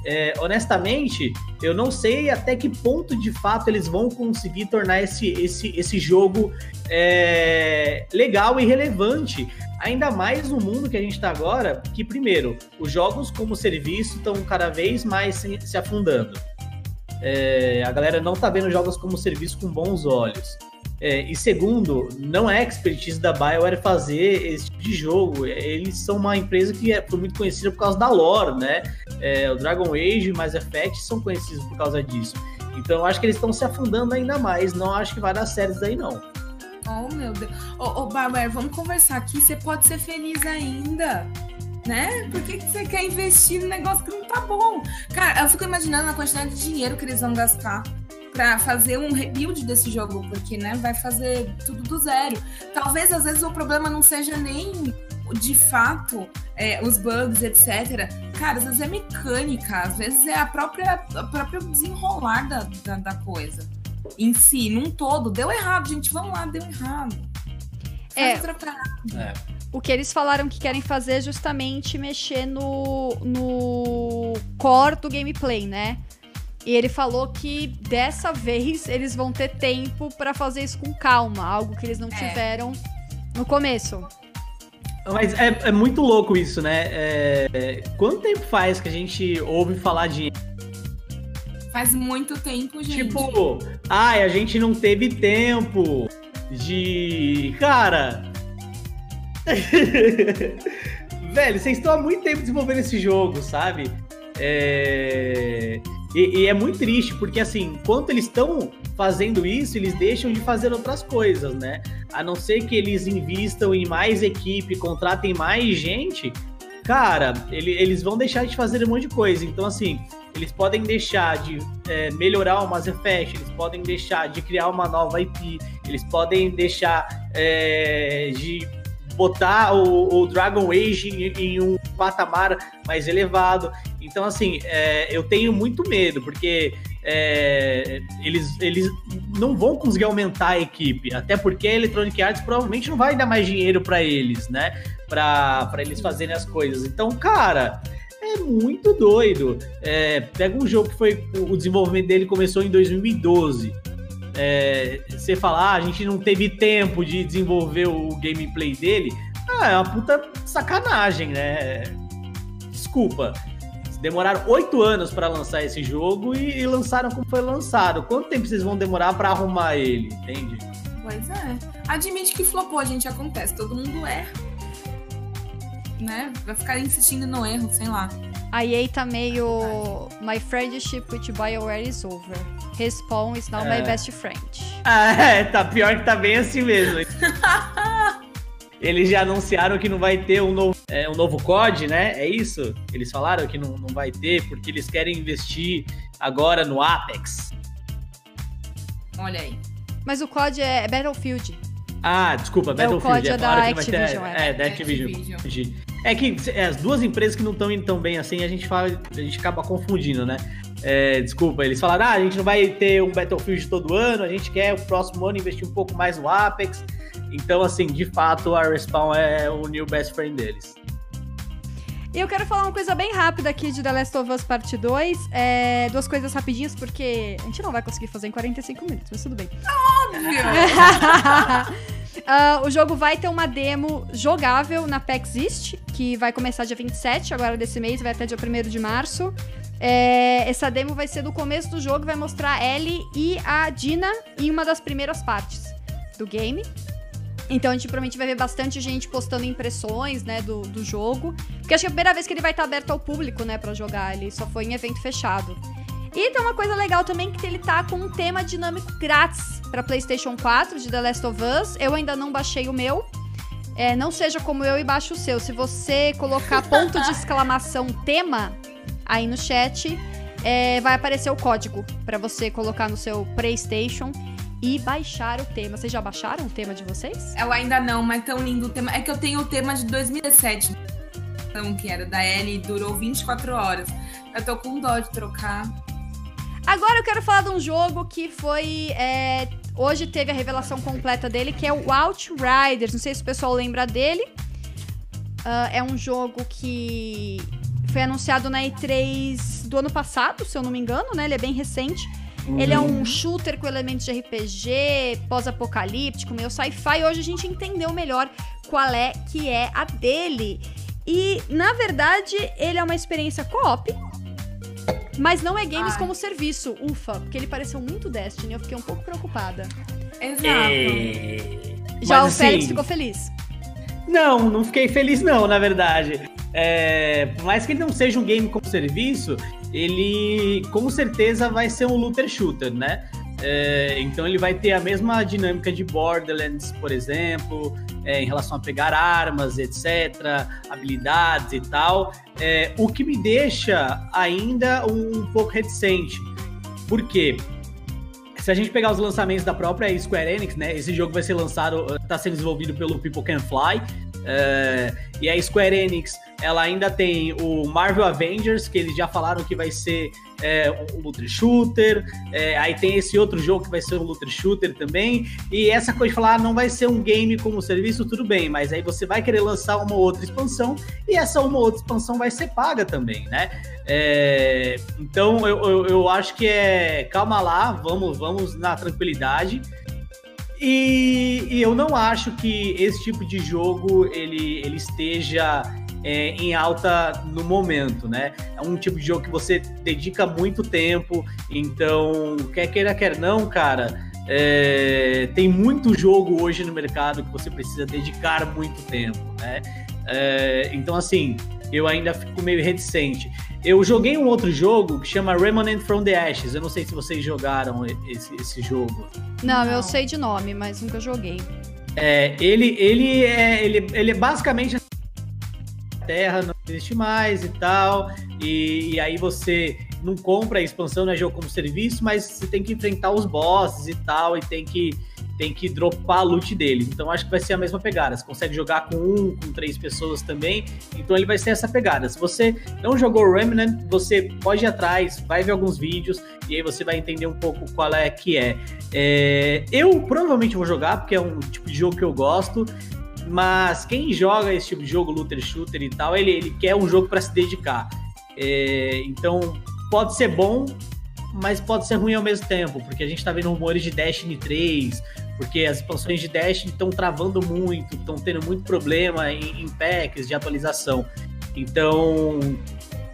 é, honestamente, eu não sei até que ponto de fato eles vão conseguir tornar esse, esse, esse jogo é, legal e relevante. Ainda mais no mundo que a gente está agora, que primeiro, os jogos como serviço estão cada vez mais se, se afundando. É, a galera não está vendo jogos como serviço com bons olhos. É, e segundo, não é expertise da BioWare fazer esse tipo de jogo. Eles são uma empresa que é, foi muito conhecida por causa da lore, né? É, o Dragon Age e Mass Effect são conhecidos por causa disso. Então eu acho que eles estão se afundando ainda mais. Não acho que vai dar certo daí, não. Oh, meu Deus. Ô, oh, oh, vamos conversar aqui. Você pode ser feliz ainda né? Por que, que você quer investir no negócio que não tá bom? Cara, eu fico imaginando a quantidade de dinheiro que eles vão gastar para fazer um rebuild desse jogo, porque, né, vai fazer tudo do zero. Talvez, às vezes, o problema não seja nem de fato é, os bugs, etc. Cara, às vezes é mecânica, às vezes é a própria, a própria desenrolar da, da, da coisa em si, num todo. Deu errado, gente, vamos lá, deu errado. é, é. O que eles falaram que querem fazer é justamente mexer no, no core do gameplay, né? E ele falou que dessa vez eles vão ter tempo para fazer isso com calma, algo que eles não é. tiveram no começo. Mas é, é muito louco isso, né? É, quanto tempo faz que a gente ouve falar de. Faz muito tempo, gente. Tipo, ai, a gente não teve tempo de. Cara. Velho, vocês estão há muito tempo desenvolvendo esse jogo, sabe? É. E, e, é muito triste, porque assim, enquanto eles estão fazendo isso, eles deixam de fazer outras coisas, né? A não ser que eles invistam em mais equipe, contratem mais gente, cara, ele, eles vão deixar de fazer um monte de coisa. Então, assim, eles podem deixar de é, melhorar o Mass Effect, eles podem deixar de criar uma nova IP, eles podem deixar é, de botar o, o Dragon Age em, em, um patamar mais elevado. Então, assim, é, eu tenho muito medo, porque é, eles, eles não vão conseguir aumentar a equipe, até porque a Electronic Arts provavelmente não vai dar mais dinheiro para eles, né? Para eles fazerem as coisas. Então, cara, é muito doido. É, pega um jogo que foi. O desenvolvimento dele começou em 2012 é, você falar, ah, a gente não teve tempo de desenvolver o gameplay dele, ah, é uma puta sacanagem, né? Desculpa. Demoraram oito anos para lançar esse jogo e, e, lançaram como foi lançado. Quanto tempo vocês vão demorar para arrumar ele, entende? Pois é. Admite que flopou, gente, acontece. Todo mundo erra. Né? Vai ficar insistindo no erro, sei lá. A EA tá meio. My friendship with BioWare is over. Respawn is now é. my best friend. Ah, é, tá pior que tá bem assim mesmo. Eles já anunciaram que não vai ter um novo, é, um novo COD, né? É isso? Eles falaram que não, não vai ter porque eles querem investir agora no Apex. Olha aí. Mas o COD é Battlefield. Ah, desculpa, Battlefield. É, o COD é, é da Activision, ter... é. É, da Activision. Activision. É que é, as duas empresas que não estão indo tão bem assim, a gente, fala, a gente acaba confundindo, né? É, desculpa, eles falaram, ah, a gente não vai ter um Battlefield todo ano, a gente quer o próximo ano investir um pouco mais no Apex. Então, assim, de fato, a Respawn é o new best friend deles. E eu quero falar uma coisa bem rápida aqui de The Last of Us Part 2. É, duas coisas rapidinhas, porque a gente não vai conseguir fazer em 45 minutos, mas tudo bem. Óbvio! Uh, o jogo vai ter uma demo jogável na PAX East, que vai começar dia 27, agora desse mês, vai até dia 1 de março. É, essa demo vai ser do começo do jogo, vai mostrar a Ellie e a Dina em uma das primeiras partes do game. Então a gente provavelmente vai ver bastante gente postando impressões, né, do, do jogo. Porque acho que é a primeira vez que ele vai estar aberto ao público, né, para jogar. Ele só foi em evento fechado. E tem uma coisa legal também que ele tá com um tema dinâmico grátis para PlayStation 4 de The Last of Us. Eu ainda não baixei o meu. é, não seja como eu e baixe o seu. Se você colocar ponto de exclamação tema aí no chat, é, vai aparecer o código para você colocar no seu PlayStation e baixar o tema. Vocês já baixaram o tema de vocês? Eu ainda não, mas tão lindo o tema. É que eu tenho o tema de 2017, então, que era da Ellie e durou 24 horas. Eu tô com dó de trocar. Agora eu quero falar de um jogo que foi. É, hoje teve a revelação completa dele, que é o Outriders. Não sei se o pessoal lembra dele. Uh, é um jogo que foi anunciado na E3 do ano passado, se eu não me engano, né? Ele é bem recente. Uhum. Ele é um shooter com elementos de RPG, pós-apocalíptico, meio sci-fi. Hoje a gente entendeu melhor qual é que é a dele. E, na verdade, ele é uma experiência co-op, mas não é games Ai. como serviço. Ufa, porque ele pareceu muito Destiny. Eu fiquei um pouco preocupada. Exato. É... Já Mas, o Félix assim, ficou feliz. Não, não fiquei feliz não, na verdade. É, por mais que ele não seja um game como serviço, ele com certeza vai ser um looter shooter, né? É, então ele vai ter a mesma dinâmica de Borderlands, por exemplo, é, em relação a pegar armas, etc., habilidades e tal. É, o que me deixa ainda um, um pouco reticente. Por quê? se a gente pegar os lançamentos da própria Square Enix, né? Esse jogo vai ser lançado, está sendo desenvolvido pelo People Can Fly. Uh, e a Square Enix ela ainda tem o Marvel Avengers, que eles já falaram que vai ser é, um looter shooter. É, aí tem esse outro jogo que vai ser um looter shooter também. E essa coisa de falar, ah, não vai ser um game como serviço, tudo bem, mas aí você vai querer lançar uma outra expansão e essa uma outra expansão vai ser paga também, né? É, então eu, eu, eu acho que é calma lá, vamos, vamos na tranquilidade. E, e, eu não acho que esse tipo de jogo ele, ele esteja é, em alta no momento, né? É um tipo de jogo que você dedica muito tempo, então quer queira, quer não, cara. É, tem muito jogo hoje no mercado que você precisa dedicar muito tempo, né? É, então, assim, eu ainda fico meio reticente. Eu joguei um outro jogo que chama Remnant from the Ashes. Eu não sei se vocês jogaram esse, esse jogo. Não, não, eu sei de nome, mas nunca joguei. É, ele, ele, é, ele, ele é basicamente Terra não existe mais e tal. E, e, aí você não compra a expansão, não é jogo como serviço, mas você tem que enfrentar os bosses e tal, e tem que tem que dropar loot dele. Então acho que vai ser a mesma pegada. Você consegue jogar com um, com três pessoas também. Então ele vai ser essa pegada. Se você não jogou Remnant, você pode ir atrás, vai ver alguns vídeos e aí você vai entender um pouco qual é que é. é eu provavelmente vou jogar, porque é um tipo de jogo que eu gosto. Mas quem joga esse tipo de jogo, looter shooter e tal, ele, ele quer um jogo para se dedicar. É, então, pode ser bom, mas pode ser ruim ao mesmo tempo, porque a gente tá vendo rumores de Destiny 3, porque as expansões de Destiny estão travando muito, estão tendo muito problema em, em packs de atualização. Então,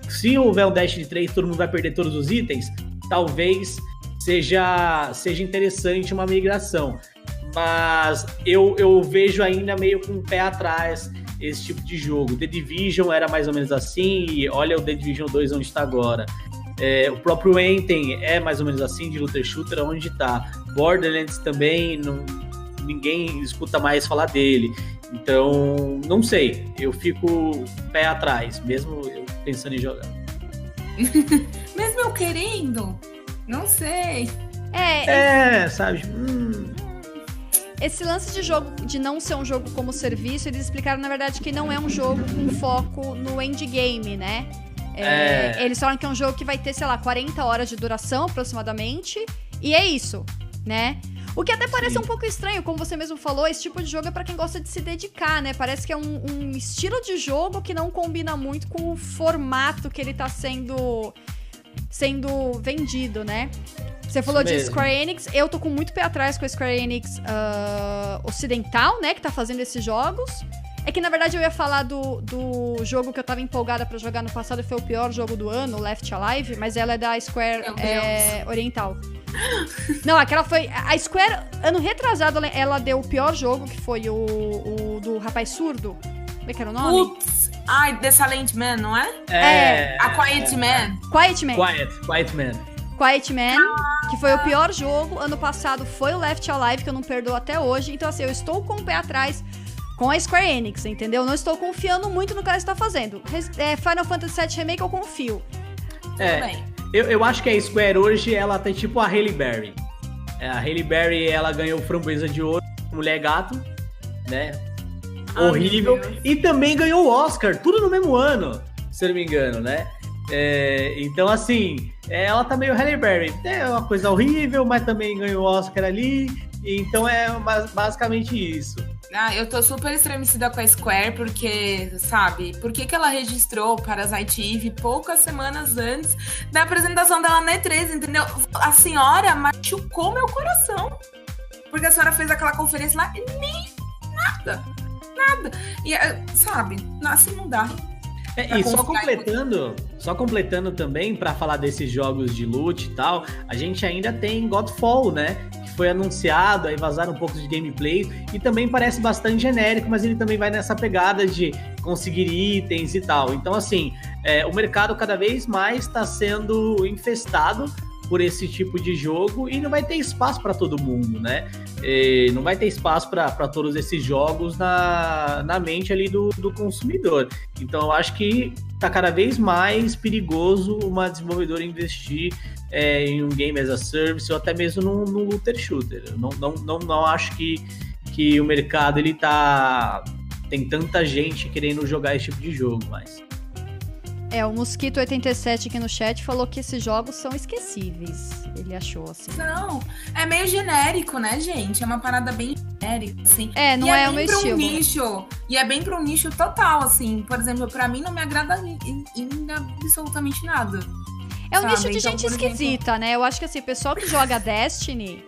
se houver um Destiny 3, todo mundo vai perder todos os itens, talvez seja, seja interessante uma migração mas eu, eu vejo ainda meio com o pé atrás esse tipo de jogo. The Division era mais ou menos assim, e olha o The Division 2 onde está agora. É, o próprio Enten é mais ou menos assim, de looter shooter, onde está. Borderlands também, não, ninguém escuta mais falar dele. Então, não sei, eu fico pé atrás, mesmo eu pensando em jogar. mesmo eu querendo, não sei. É, é sabe? Hum, esse lance de jogo, de não ser um jogo como serviço, eles explicaram, na verdade, que não é um jogo com foco no endgame, né? É, é... Eles falam que é um jogo que vai ter, sei lá, 40 horas de duração aproximadamente. E é isso, né? O que até parece Sim. um pouco estranho, como você mesmo falou, esse tipo de jogo é para quem gosta de se dedicar, né? Parece que é um, um, estilo de jogo que não combina muito com o formato que ele tá sendo sendo vendido, né? Você falou de Square Enix, eu tô com muito pé atrás com a Square Enix uh, ocidental, né, que tá fazendo esses jogos. É que na verdade eu ia falar do, do jogo que eu tava empolgada para jogar no passado, foi o pior jogo do ano, Left Alive, mas ela é da Square é, Oriental. Não, aquela foi. A Square, ano retrasado, ela deu o pior jogo, que foi o, o do rapaz surdo. Como é que era o nome? Putz! Ai, The Silent Man, não é? É. A Quiet Man. Quiet Man. Quiet, Quiet Man. Quiet Man, que foi o pior jogo. Ano passado foi o Left Alive, que eu não perdoo até hoje. Então, assim, eu estou com o pé atrás com a Square Enix, entendeu? Não estou confiando muito no que ela está fazendo. É, Final Fantasy VII Remake eu confio. É, eu, eu acho que a Square hoje, ela tem tipo a Halle Berry. É, a Halle Berry, ela ganhou Framboesa de Ouro, Mulher Gato, né? Ah, Horrível. E também ganhou o Oscar, tudo no mesmo ano, se eu não me engano, né? É, então, assim, ela tá meio Halle Berry. É uma coisa horrível, mas também ganhou o Oscar ali. Então é basicamente isso. Ah, eu tô super estremecida com a Square, porque, sabe, por que, que ela registrou Parasite Eve poucas semanas antes da apresentação dela na E3, entendeu? A senhora machucou meu coração. Porque a senhora fez aquela conferência lá e nem nada. Nada. E, eh, sabe, nasce não dá. É, e só completando, só completando também para falar desses jogos de loot e tal, a gente ainda tem Godfall, né? Foi anunciado, aí vazaram um pouco de gameplay e também parece bastante genérico, mas ele também vai nessa pegada de conseguir itens e tal. Então, assim, é, o mercado cada vez mais está sendo infestado por esse tipo de jogo e não vai ter espaço para todo mundo, né? E não vai ter espaço para todos esses jogos na, na mente ali do, do consumidor. Então eu acho que tá cada vez mais perigoso uma desenvolvedora investir é, em um game as a service ou até mesmo no, no looter shooter. Não, não, não, não acho que, que o mercado ele tá tem tanta gente querendo jogar esse tipo de jogo mais. É, o Mosquito87 aqui no chat falou que esses jogos são esquecíveis. Ele achou, assim. Não, é meio genérico, né, gente? É uma parada bem genérica, assim. É, não e é, é o meu estilo. Um nicho, e é bem pro nicho total, assim. Por exemplo, para mim não me agrada em absolutamente nada. É um nicho de então, gente esquisita, exemplo... né? Eu acho que assim, o pessoal que joga Destiny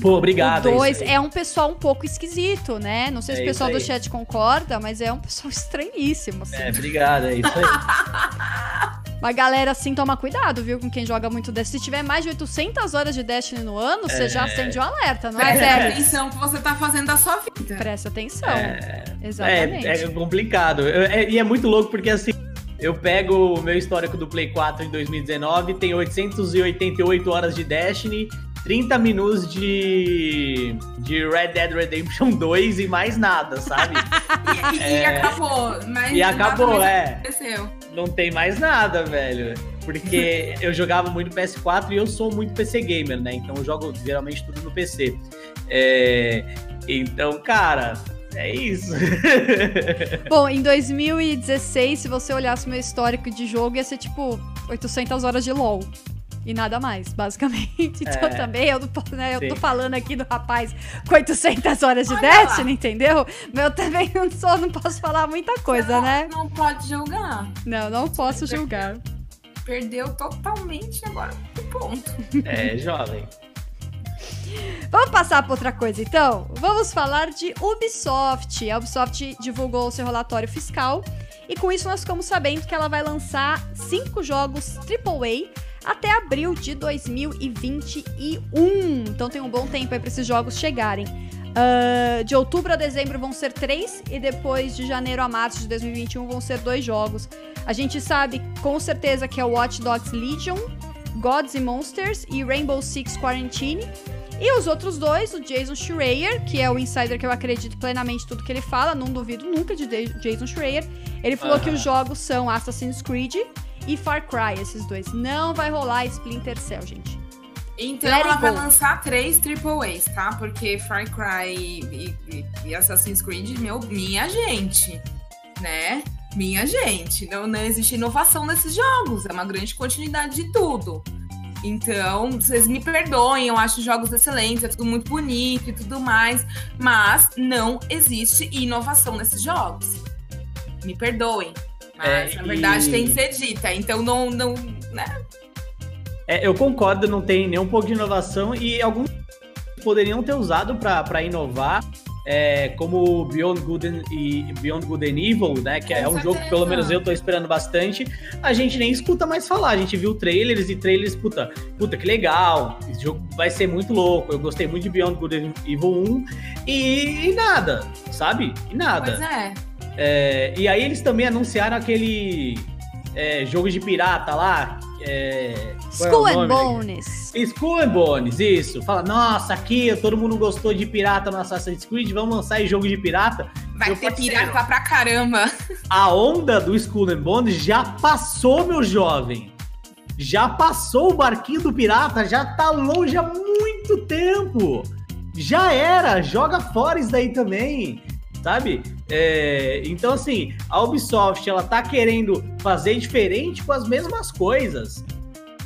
Pô, obrigado. O 2 é, é, um pessoal um pouco esquisito, né? Não sei se é o pessoal do chat concorda, mas é um pessoal estranhíssimo. Assim. É, obrigado, é isso aí. Mas galera, assim, toma cuidado, viu, com quem joga muito Destiny. Se tiver mais de 800 horas de Destiny no ano, é... você já acende um alerta, não é, Presta é, atenção que você tá fazendo da sua vida. Presta atenção. É... Exatamente. É, é complicado. É, e é muito louco porque, assim, eu pego o meu histórico do Play 4 em 2019, tem 888 horas de Destiny 30 minutos de, de Red Dead Redemption 2 e mais nada, sabe? e, é, e, acabou. Mas e acabou, é. Aconteceu. Não tem mais nada, velho. Porque eu jogava muito PS4 e eu sou muito PC gamer, né? Então eu jogo geralmente tudo no PC. É, então, cara, é isso. Bom, em 2016, se você olhasse o meu histórico de jogo, ia ser tipo 800 horas de LoL e nada mais, basicamente. Então é. também eu, não, né, eu tô falando aqui do rapaz com 800 horas de Olha Destiny, lá. entendeu? Mas eu também não, sou, não posso falar muita coisa, não, né? Não pode julgar. Não, não posso julgar. Perdeu totalmente agora ponto. É, jovem. Vamos passar para outra coisa, então? Vamos falar de Ubisoft. A Ubisoft divulgou o seu relatório fiscal e com isso nós ficamos sabendo que ela vai lançar cinco jogos AAA até abril de 2021. Então tem um bom tempo aí para esses jogos chegarem. Uh, de outubro a dezembro vão ser três e depois de janeiro a março de 2021 vão ser dois jogos. A gente sabe com certeza que é o Watch Dogs Legion, Gods and Monsters e Rainbow Six Quarantine. E os outros dois, o Jason Schreier, que é o insider que eu acredito plenamente tudo que ele fala, não duvido nunca de Jason Schreier. Ele falou uh -huh. que os jogos são Assassin's Creed e Far Cry, esses dois. Não vai rolar Splinter Cell, gente. Então Let ela vai lançar três AAAs, tá? Porque Far Cry e, e, e, Assassin's Creed, meu, minha gente, né? Minha gente. Não, não existe inovação nesses jogos. É uma grande continuidade de tudo. Então, vocês me perdoem, eu acho jogos excelentes, é tudo muito bonito e tudo mais, mas não existe inovação nesses jogos. Me perdoem. Mas, é, na verdade, e... tem que ser dita. Então, não. não né? É, eu concordo, não tem nem um pouco de inovação e alguns poderiam ter usado para inovar, é, como Beyond Good and, e Beyond Good and Evil, né? Que é um jogo que pelo menos eu tô esperando bastante. A gente nem escuta mais falar. A gente viu trailers e trailers, puta, puta que legal. Esse jogo vai ser muito louco. Eu gostei muito de Beyond Good and Evil 1 e, e nada, sabe? E nada. Pois é. É, e aí eles também anunciaram aquele é, jogo de pirata lá. É, School é and Bones. School and Bones, isso. Fala, nossa, aqui todo mundo gostou de pirata no Assassin's Creed, vamos lançar esse jogo de pirata. Vai ter pirata pra caramba. A onda do Skull and Bones já passou, meu jovem. Já passou o barquinho do pirata, já tá longe há muito tempo. Já era, joga fora isso daí também, sabe? É, então, assim, a Ubisoft, ela tá querendo fazer diferente com as mesmas coisas,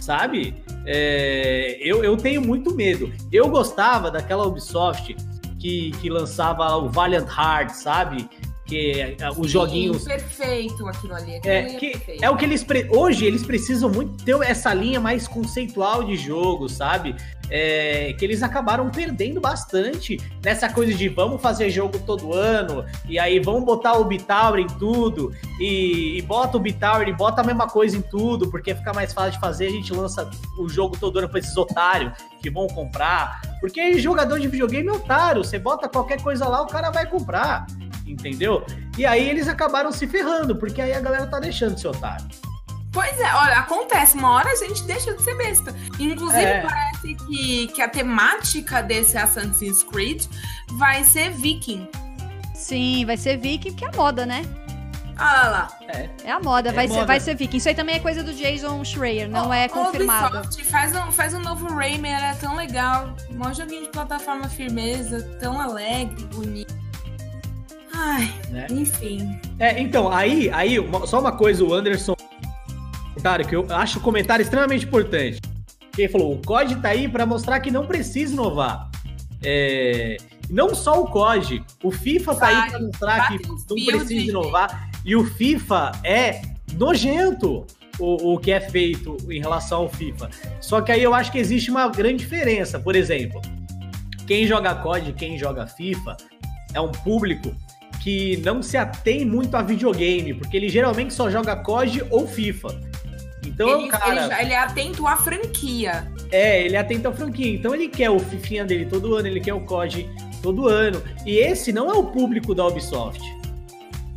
sabe? É, eu, eu tenho muito medo. Eu gostava daquela Ubisoft que, que lançava o Valiant Hearts, sabe? Que é, é, os joguinhos. Perfeito aquilo ali. Aquilo é, é, que é o que eles. Pre... Hoje eles precisam muito ter essa linha mais conceitual de jogo, sabe? É, que eles acabaram perdendo bastante nessa coisa de vamos fazer jogo todo ano, e aí vamos botar o Bitower em tudo, e, e bota o Bitower e bota a mesma coisa em tudo, porque fica mais fácil de fazer, a gente lança o jogo todo ano para esses otários que vão comprar. Porque jogador de videogame é otário, você bota qualquer coisa lá, o cara vai comprar entendeu? E aí eles acabaram se ferrando, porque aí a galera tá deixando de ser otário. Pois é, olha, acontece, uma hora a gente deixa de ser besta. Inclusive, é. parece que, que a temática desse Assassin's Creed vai ser viking. Sim, vai ser viking, que é a moda, né? Ah lá, lá. É. é a moda, é vai, moda. Ser, vai ser viking. Isso aí também é coisa do Jason Schreier, não oh, é confirmado. Ubisoft, faz um, faz um novo Rayman, é tão legal. Um joguinho de plataforma firmeza, tão alegre, bonito. Ai, né? enfim. É, então, aí, aí só uma coisa, o Anderson. Comentário, que eu acho o comentário extremamente importante. Ele falou: o COD tá aí para mostrar que não precisa inovar. É, não só o COD, o FIFA tá aí para mostrar que não precisa inovar. E o FIFA é nojento o, o que é feito em relação ao FIFA. Só que aí eu acho que existe uma grande diferença. Por exemplo, quem joga COD, quem joga FIFA, é um público que não se atém muito a videogame, porque ele geralmente só joga COD ou FIFA. Então, ele, cara, ele, ele, é atento à franquia. É, ele é atento à franquia. Então ele quer o Fifinha dele todo ano, ele quer o COD todo ano. E esse não é o público da Ubisoft.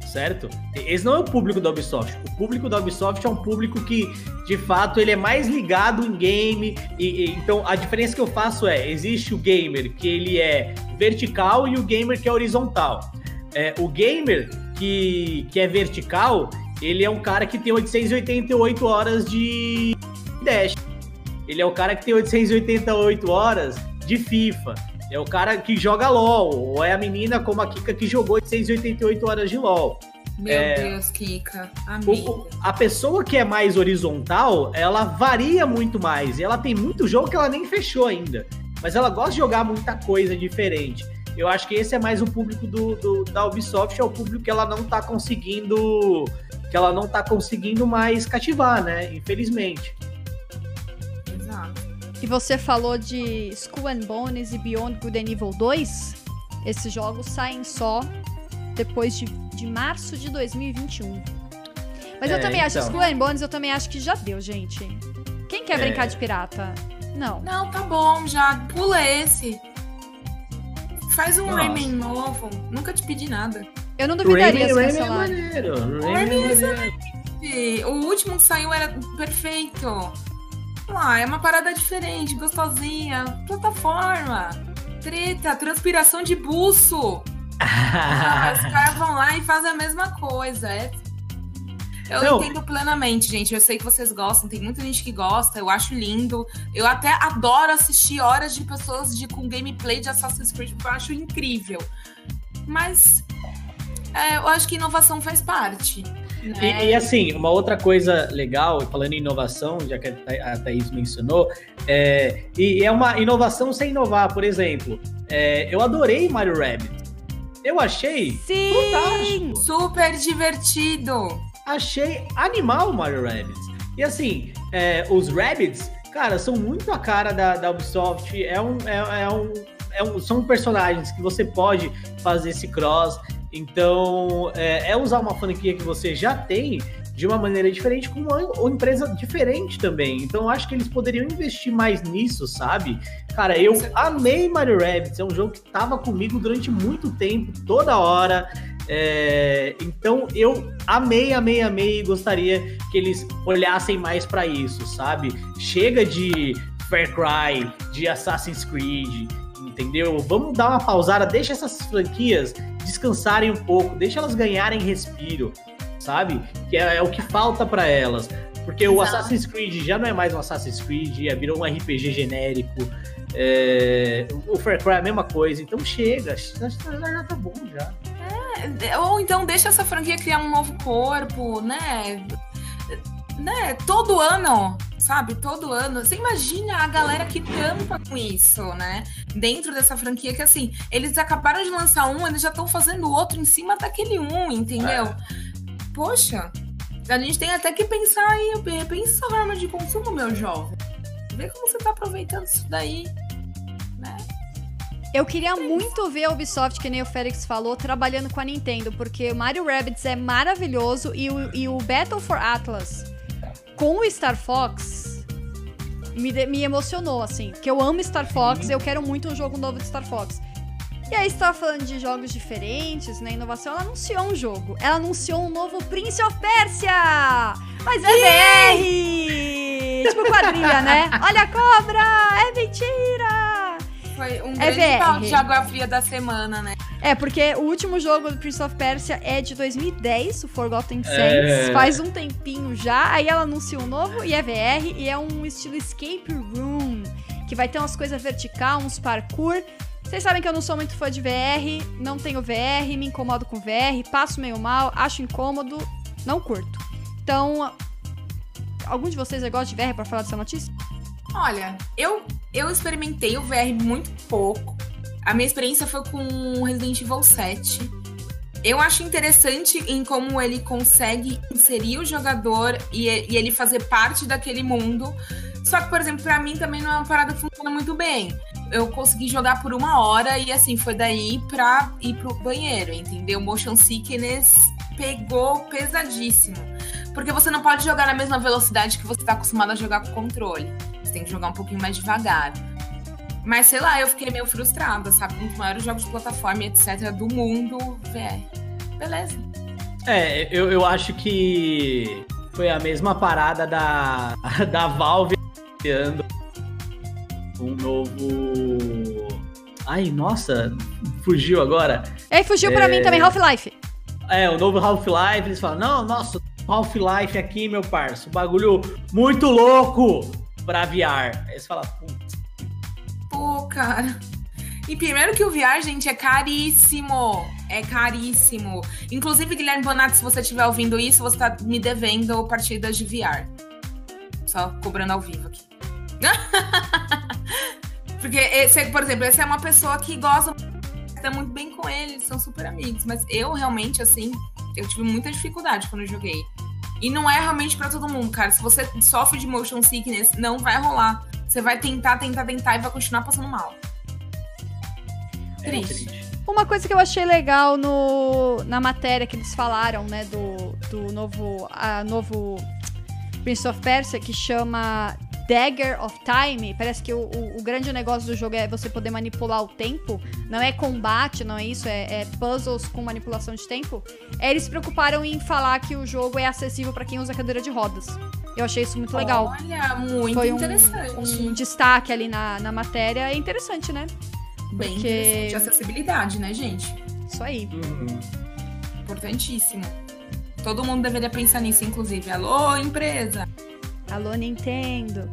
Certo? Esse não é o público da Ubisoft. O público da Ubisoft é um público que, de fato, ele é mais ligado em game. E, e, então, a diferença que eu faço é: existe o gamer que ele é vertical e o gamer que é horizontal. É, o gamer que, que é vertical, ele é um cara que tem 888 horas de dash. Ele é o cara que tem 888 horas de FIFA. É o cara que joga LOL. Ou é a menina como a Kika que jogou 888 horas de LOL. Meu é, Deus, Kika. Amiga. a pessoa que é mais horizontal, ela varia muito mais. E ela tem muito jogo que ela nem fechou ainda. Mas ela gosta de jogar muita coisa diferente. Eu acho que esse é mais o público do, do, da Ubisoft, é o público que ela não tá conseguindo. Que ela não tá conseguindo mais cativar, né? Infelizmente. Exato. E você falou de Skull and Bones e Beyond Good and Evil 2. Esses jogos saem só depois de, de março de 2021. Mas é, eu também então. acho, Skull and Bones eu também acho que já deu, gente. Quem quer é. brincar de pirata? Não. Não, tá bom, já pula esse. Faz um Nossa. Rayman novo. Nunca te pedi nada. Eu não duvidaria Rayman, se Rayman é maneiro. Rayman é excelente. O último que saiu era perfeito. Ah, é uma parada diferente, gostosinha. Plataforma. Treta, transpiração de buço. ah, os caras vão lá e fazem a mesma coisa. É eu não. entendo plenamente, gente. Eu sei que vocês gostam, tem muita gente que gosta, eu acho lindo. Eu até adoro assistir horas de pessoas de, com gameplay de Assassin's Creed, porque eu acho incrível. Mas é, eu acho que inovação faz parte. Né? E, e, assim, uma outra coisa legal, falando em inovação, já que a Thaís mencionou, é, e é uma inovação sem inovar, por exemplo, é, eu adorei Mario Rabbit. Eu achei Sim! fantástico. Super divertido achei animal o Mario Rabbids. E assim, é, os Rabbids, cara, são muito a cara da, da Ubisoft. É um, é, é um, é um, são personagens que você pode fazer esse cross. Então, é, é usar uma franquia que você já tem de uma maneira diferente com uma, uma empresa diferente também. Então acho que eles poderiam investir mais nisso, sabe? Cara, eu amei Mario Rabbids, é um jogo que tava comigo durante muito tempo, toda hora. É, então eu amei, amei, amei e gostaria que eles olhassem mais para isso, sabe? Chega de Far Cry, de Assassin's Creed, entendeu? Vamos dar uma pausada, deixa essas franquias descansarem um pouco, deixa elas ganharem respiro, sabe? Que é, é o que falta para elas. Porque Exato. o Assassin's Creed já não é mais um Assassin's Creed, já virou um RPG genérico. É, o Far Cry é a mesma coisa, então chega, já, já tá bom já. É, ou então deixa essa franquia criar um novo corpo, né? Né? Todo ano, sabe? Todo ano. Você imagina a galera que tampa com isso, né? Dentro dessa franquia que assim, eles acabaram de lançar um, eles já estão fazendo outro em cima daquele um, entendeu? É. Poxa, a gente tem até que pensar aí, repensar a forma de consumo, meu jovem. Vê como você tá aproveitando isso daí. Eu queria muito ver a Ubisoft, que nem o Félix falou, trabalhando com a Nintendo, porque o Mario Rabbids é maravilhoso e o, e o Battle for Atlas com o Star Fox me, me emocionou, assim. Porque eu amo Star Fox, eu quero muito um jogo novo de Star Fox. E aí, você tava falando de jogos diferentes, né? Inovação, ela anunciou um jogo. Ela anunciou um novo Prince of Persia! Mas é VR! tipo quadrilha, né? Olha a cobra! É mentira! Foi um é grande VR. de água fria da semana, né? É, porque o último jogo do Prince of Persia é de 2010, o Forgotten Sands. É... Faz um tempinho já. Aí ela anunciou um novo e é VR. E é um estilo escape room. Que vai ter umas coisas vertical, uns parkour. Vocês sabem que eu não sou muito fã de VR, não tenho VR, me incomodo com VR, passo meio mal, acho incômodo, não curto. Então, algum de vocês gosta de VR para falar dessa notícia? Olha, eu, eu experimentei o VR muito pouco. A minha experiência foi com Resident Evil 7. Eu acho interessante em como ele consegue inserir o jogador e, e ele fazer parte daquele mundo. Só que, por exemplo, para mim também não é uma parada que funciona muito bem. Eu consegui jogar por uma hora e assim, foi daí pra ir pro banheiro, entendeu? Motion sickness pegou pesadíssimo. Porque você não pode jogar na mesma velocidade que você tá acostumado a jogar com controle tem que jogar um pouquinho mais devagar. Mas sei lá, eu fiquei meio frustrada, sabe? Um dos maiores jogos de plataforma, etc., do mundo, VR. Beleza. É, eu, eu acho que foi a mesma parada da, da Valve criando um novo. Ai, nossa, fugiu agora. É, fugiu é... pra mim também, Half-Life. É, o novo Half-Life, eles falam, não, nossa, Half-Life aqui, meu parça, bagulho muito louco VR. Aí você fala, putz. Pô, cara. E primeiro que o VR, gente, é caríssimo. É caríssimo. Inclusive, Guilherme Bonato, se você estiver ouvindo isso, você tá me devendo partidas de VR. Só cobrando ao vivo aqui. Porque, esse, por exemplo, essa é uma pessoa que gosta tá muito bem com ele, são super amigos. Mas eu realmente, assim, eu tive muita dificuldade quando eu joguei. E não é realmente para todo mundo, cara. Se você sofre de motion sickness, não vai rolar. Você vai tentar, tentar, tentar e vai continuar passando mal. É triste. Uma coisa que eu achei legal no, na matéria que eles falaram, né, do, do novo, a, novo Prince of Persia, que chama Dagger of Time, parece que o, o, o, grande negócio do jogo é você poder manipular o tempo. Não é combate, não é isso, é, é puzzles com manipulação de tempo. É, eles se preocuparam em falar que o jogo é acessível para quem usa cadeira de rodas. Eu achei isso muito legal. Olha, muito Foi um, interessante. Um destaque ali na, na matéria. É interessante, né? Bem Porque... interessante. Acessibilidade, né, gente? Isso aí. Uhum. Importantíssimo. Todo mundo deveria pensar nisso, inclusive. Alô, empresa! Alô, Nintendo,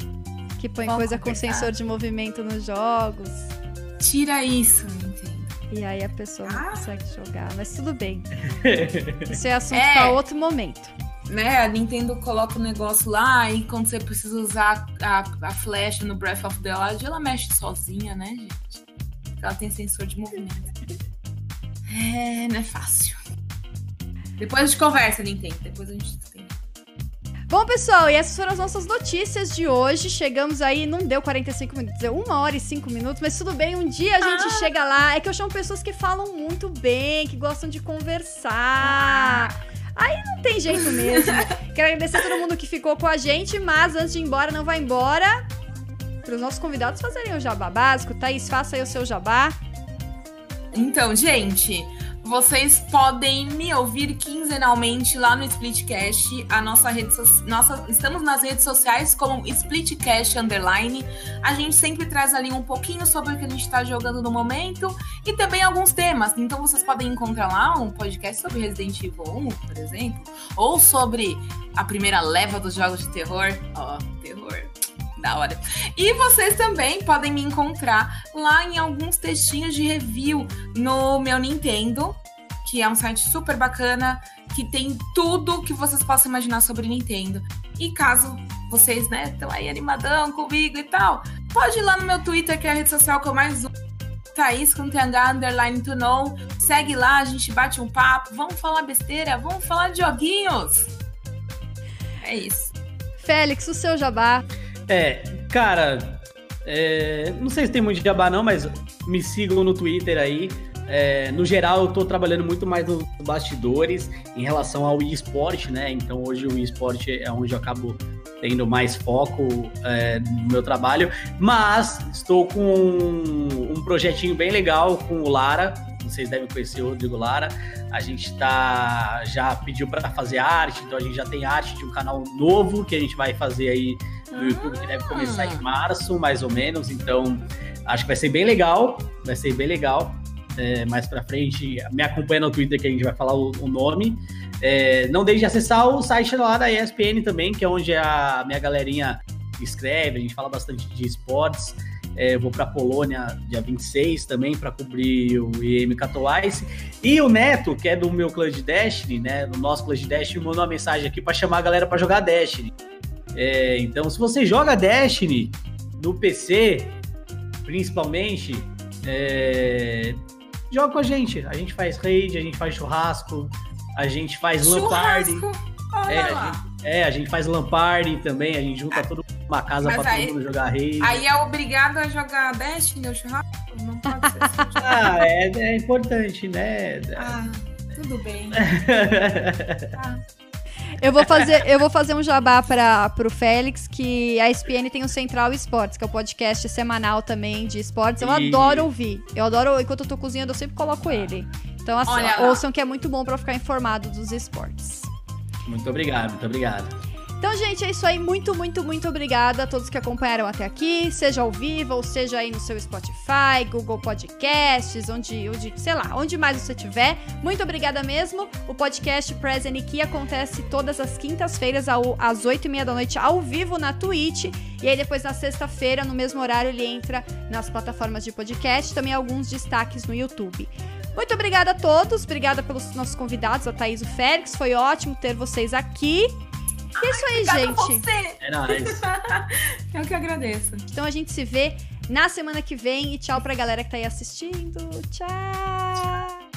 que põe Vamos coisa com sensor de movimento nos jogos. Tira isso, Nintendo. E aí a pessoa ah. não consegue jogar, mas tudo bem. Isso é assunto é. para outro momento. Né, a Nintendo coloca o negócio lá e quando você precisa usar a, a flecha no Breath of the Wild, ela mexe sozinha, né, gente? Ela tem sensor de movimento. É, não é fácil. Depois a gente conversa, Nintendo. Depois a gente Bom, pessoal, e essas foram as nossas notícias de hoje. Chegamos aí, não deu 45 minutos, deu uma hora e cinco minutos, mas tudo bem, um dia a gente ah. chega lá. É que eu chamo pessoas que falam muito bem, que gostam de conversar. Ah. Aí não tem jeito mesmo. Quero agradecer a todo mundo que ficou com a gente, mas antes de ir embora, não vai embora. Para os nossos convidados fazerem o jabá básico. Thaís, faça aí o seu jabá. Então, gente, vocês podem me ouvir quinzenalmente lá no Splitcast. A nossa rede so nossa, estamos nas redes sociais como Splitcast Underline. A gente sempre traz ali um pouquinho sobre o que a gente está jogando no momento e também alguns temas. Então vocês podem encontrar lá um podcast sobre Resident Evil 1, por exemplo, ou sobre a primeira leva dos jogos de terror. Ó, oh, terror da hora. E vocês também podem me encontrar lá em alguns textinhos de review no meu Nintendo, que é um site super bacana, que tem tudo que vocês possam imaginar sobre Nintendo. E caso vocês, né, estão aí animadão comigo e tal, pode ir lá no meu Twitter, que é a rede social que eu mais uso. Thaís com TH underline to know. Segue lá, a gente bate um papo. Vamos falar besteira, vamos falar de joguinhos. É isso. Félix, o seu jabá. É, cara, é, não sei se tem muito de jabá não, mas me sigam no Twitter aí. É, no geral, eu tô trabalhando muito mais nos bastidores em relação ao eSport, né? Então hoje o eSport é onde eu acabo tendo mais foco é, no meu trabalho. Mas estou com um projetinho bem legal com o Lara. Vocês devem conhecer o Rodrigo Lara. A gente tá já pediu para fazer arte, então a gente já tem arte de um canal novo que a gente vai fazer aí no YouTube que deve começar em março, mais ou menos. Então, acho que vai ser bem legal. Vai ser bem legal. É, mais pra frente, me acompanha no Twitter que a gente vai falar o, o nome. É, não deixe de acessar o site lá da ESPN também, que é onde a minha galerinha escreve, a gente fala bastante de esportes. É, vou para Polônia dia 26 também para cobrir o IEM Katowice. E o Neto, que é do meu clã de Destiny, né, no nosso clã de Destiny, mandou uma mensagem aqui para chamar a galera para jogar Destiny. É, então, se você joga Destiny no PC, principalmente, é, joga com a gente. A gente faz raid, a gente faz churrasco, a gente faz Lampard. É, a gente, é, a gente faz Lampard também, a gente junta ah, todo numa casa pra aí, todo mundo jogar raid. Aí é obrigado a jogar Destiny, o churrasco? Não pode ser assim. ah, é, é importante, né? Ah, tudo bem. ah. Eu vou fazer, eu vou fazer um jabá para o Félix, que a ESPN tem o Central Esportes, que é o podcast semanal também de esportes. Eu e... adoro ouvir. Eu adoro, enquanto eu tô cozinhando, eu sempre coloco ele. Então, assim, ouçam que é muito bom para ficar informado dos esportes. Muito obrigado, muito obrigado. Então, gente, é isso aí. Muito, muito, muito obrigada a todos que acompanharam até aqui, seja ao vivo ou seja aí no seu Spotify, Google Podcasts, onde, onde sei lá, onde mais você tiver. Muito obrigada mesmo. O podcast Present Key acontece todas as quintas-feiras às oito e meia da noite ao vivo na Twitch. E aí depois na sexta-feira, no mesmo horário, ele entra nas plataformas de podcast. Também alguns destaques no YouTube. Muito obrigada a todos, obrigada pelos nossos convidados, a Thaís e o Félix. Foi ótimo ter vocês aqui. E é isso aí, gente. Você. É nóis. Eu que agradeço. Então a gente se vê na semana que vem e tchau pra galera que tá aí assistindo. Tchau.